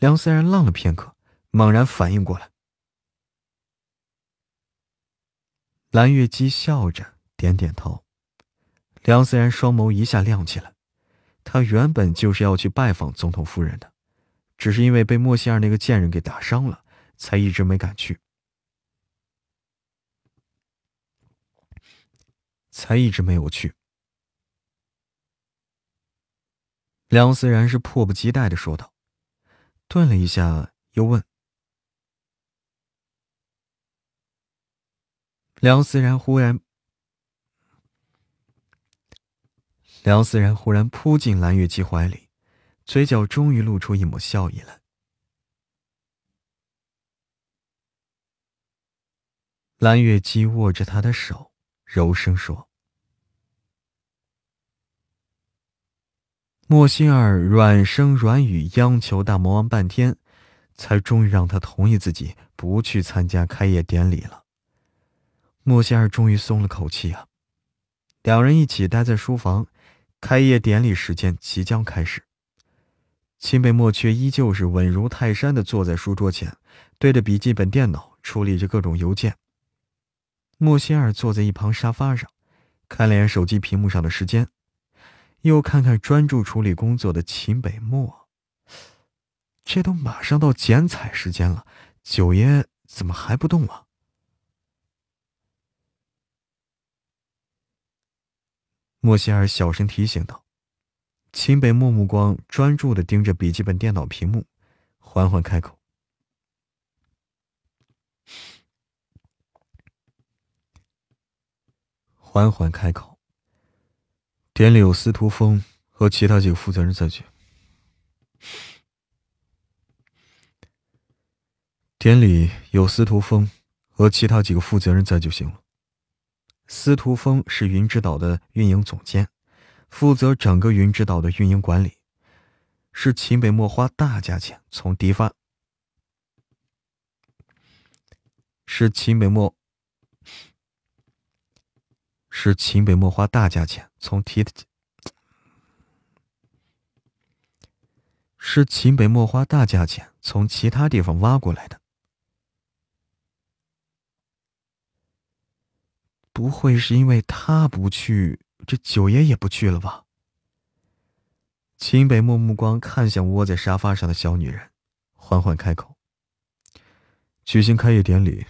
梁思然愣了片刻，猛然反应过来。蓝月姬笑着点点头，梁思然双眸一下亮起来。他原本就是要去拜访总统夫人的，只是因为被莫西尔那个贱人给打伤了，才一直没敢去，才一直没有去。梁思然是迫不及待的说道，顿了一下，又问。梁思然忽然，梁思然忽然扑进蓝月姬怀里，嘴角终于露出一抹笑意来。蓝月姬握着他的手，柔声说：“莫心儿软声软语央求大魔王半天，才终于让他同意自己不去参加开业典礼了。”莫心儿终于松了口气啊！两人一起待在书房，开业典礼时间即将开始。秦北漠却依旧是稳如泰山的坐在书桌前，对着笔记本电脑处理着各种邮件。莫歇尔坐在一旁沙发上，看了眼手机屏幕上的时间，又看看专注处理工作的秦北漠。这都马上到剪彩时间了，九爷怎么还不动啊？莫歇尔小声提醒道。秦北漠目光专注的盯着笔记本电脑屏幕，缓缓开口。缓缓开口。店里有司徒峰和其他几个负责人在去。店里有司徒峰和其他几个负责人在就行了。司徒峰是云之岛的运营总监，负责整个云之岛的运营管理，是秦北墨花大价钱从敌方，是秦北墨。是秦北墨花大价钱从提的，是秦北墨花大价钱从其他地方挖过来的。不会是因为他不去，这九爷也不去了吧？秦北墨目光看向窝在沙发上的小女人，缓缓开口：“举行开业典礼。”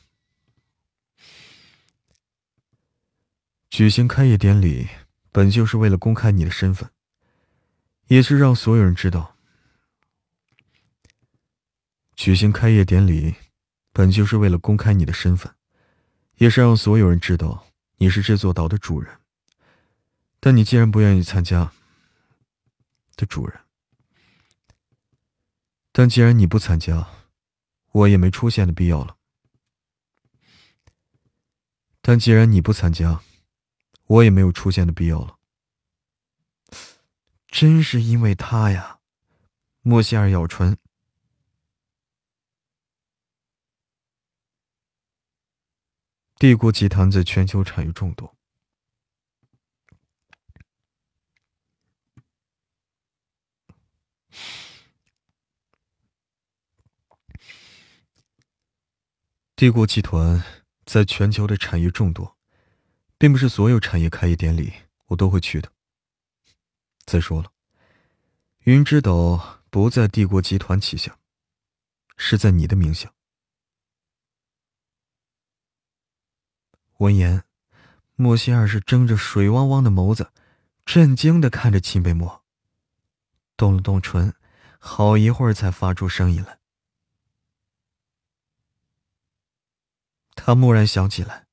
举行开业典礼，本就是为了公开你的身份，也是让所有人知道。举行开业典礼，本就是为了公开你的身份，也是让所有人知道你是这座岛的主人。但你既然不愿意参加，的主人，但既然你不参加，我也没出现的必要了。但既然你不参加。我也没有出现的必要了。真是因为他呀，莫西尔咬唇。帝国集团在全球产业众多，帝国集团在全球的产业众多。并不是所有产业开业典礼我都会去的。再说了，云之岛不在帝国集团旗下，是在你的名下。闻言，莫西尔是睁着水汪汪的眸子，震惊的看着秦北漠，动了动唇，好一会儿才发出声音来。他蓦然想起来。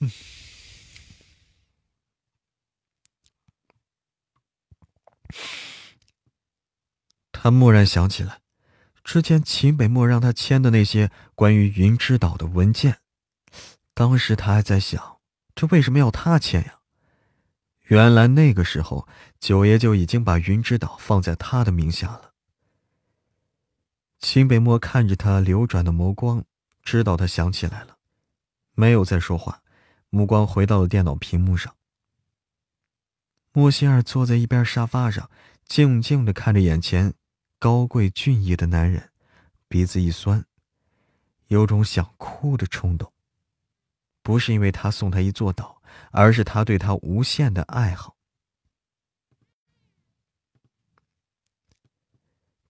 嗯，他蓦然想起来，之前秦北漠让他签的那些关于云之岛的文件。当时他还在想，这为什么要他签呀？原来那个时候，九爷就已经把云之岛放在他的名下了。秦北漠看着他流转的眸光，知道他想起来了，没有再说话。目光回到了电脑屏幕上。莫西尔坐在一边沙发上，静静的看着眼前高贵俊逸的男人，鼻子一酸，有种想哭的冲动。不是因为他送他一座岛，而是他对他无限的爱好。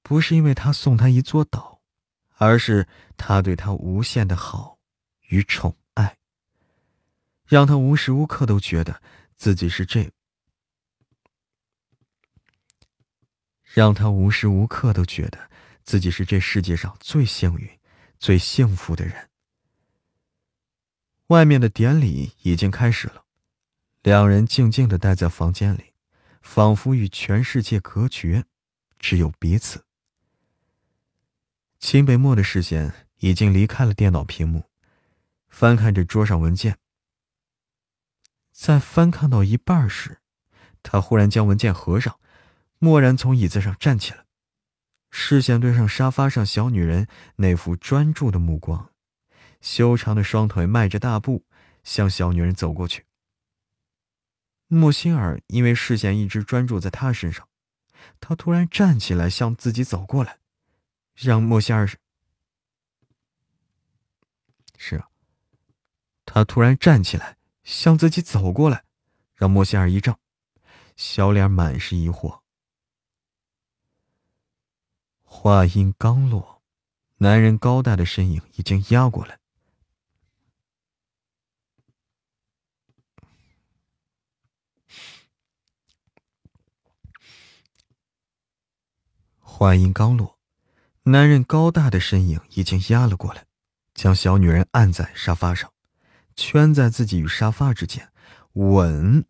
不是因为他送他一座岛，而是他对他无限的好与宠。让他无时无刻都觉得自己是这，让他无时无刻都觉得自己是这世界上最幸运、最幸福的人。外面的典礼已经开始了，两人静静的待在房间里，仿佛与全世界隔绝，只有彼此。秦北漠的视线已经离开了电脑屏幕，翻看着桌上文件。在翻看到一半时，他忽然将文件合上，蓦然从椅子上站起来，视线对上沙发上小女人那副专注的目光，修长的双腿迈着大步向小女人走过去。莫心儿因为视线一直专注在他身上，他突然站起来向自己走过来，让莫心儿是是啊，他突然站起来向自己走过来，让莫仙儿一怔，小脸满是疑惑。话音刚落，男人高大的身影已经压过来。话音刚落，男人高大的身影已经压了过来，将小女人按在沙发上，圈在自己与沙发之间，吻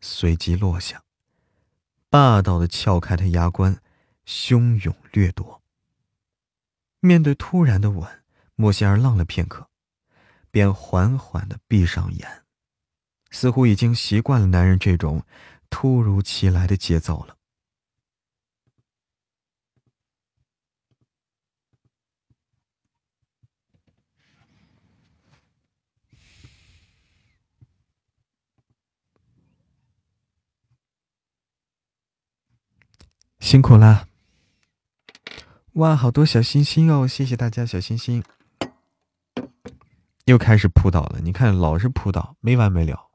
随即落下，霸道的撬开他牙关，汹涌掠夺。面对突然的吻，莫仙儿愣了片刻，便缓缓的闭上眼，似乎已经习惯了男人这种突如其来的节奏了。辛苦啦！哇，好多小心心哦，谢谢大家小心心。又开始扑倒了，你看，老是扑倒，没完没了，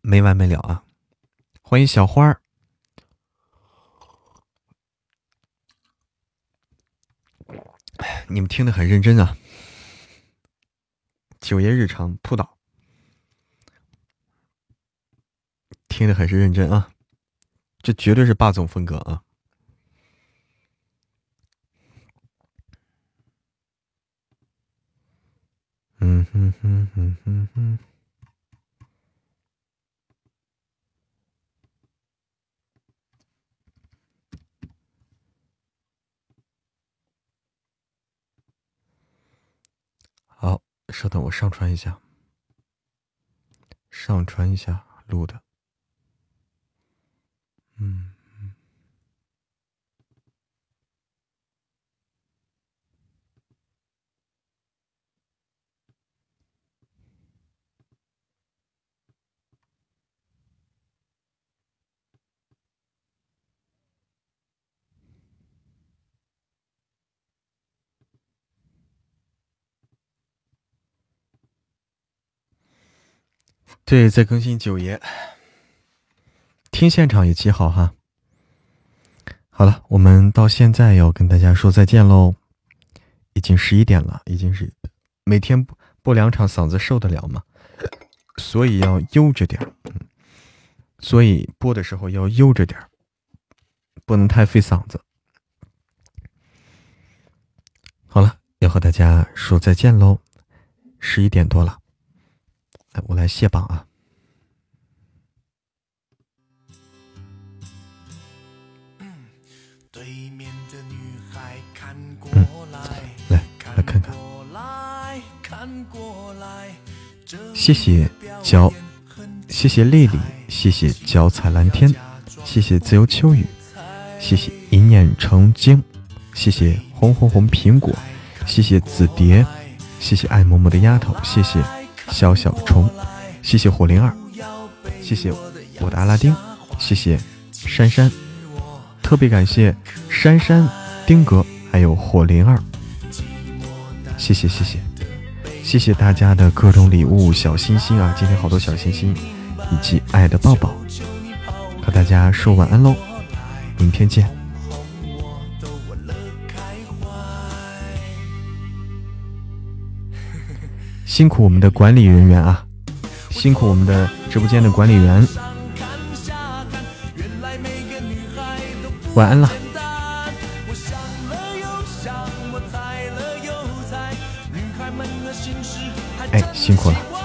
没完没了啊！欢迎小花儿，你们听的很认真啊。九爷日常扑倒。听得很是认真啊，这绝对是霸总风格啊！嗯哼哼哼哼哼，好，稍等，我上传一下，上传一下录的。嗯嗯对，在更新九爷。听现场也极好哈。好了，我们到现在要跟大家说再见喽，已经十一点了，已经是每天播两场，嗓子受得了吗？所以要悠着点嗯，所以播的时候要悠着点不能太费嗓子。好了，要和大家说再见喽，十一点多了，我来卸榜啊。来看看，谢谢脚，谢谢丽丽，谢谢脚踩蓝天，谢谢自由秋雨，谢谢一念成精，谢谢红红红苹果，谢谢紫蝶，谢谢爱嬷嬷的丫头，谢谢小小虫，谢谢火灵儿，谢谢我的阿拉丁，谢谢珊珊，特别感谢珊珊、丁格还有火灵儿。谢谢谢谢，谢谢大家的各种礼物、小心心啊！今天好多小心心，以及爱的抱抱，和大家说晚安喽，明天见。辛苦我们的管理人员啊，辛苦我们的直播间的管理员，晚安了。辛苦了。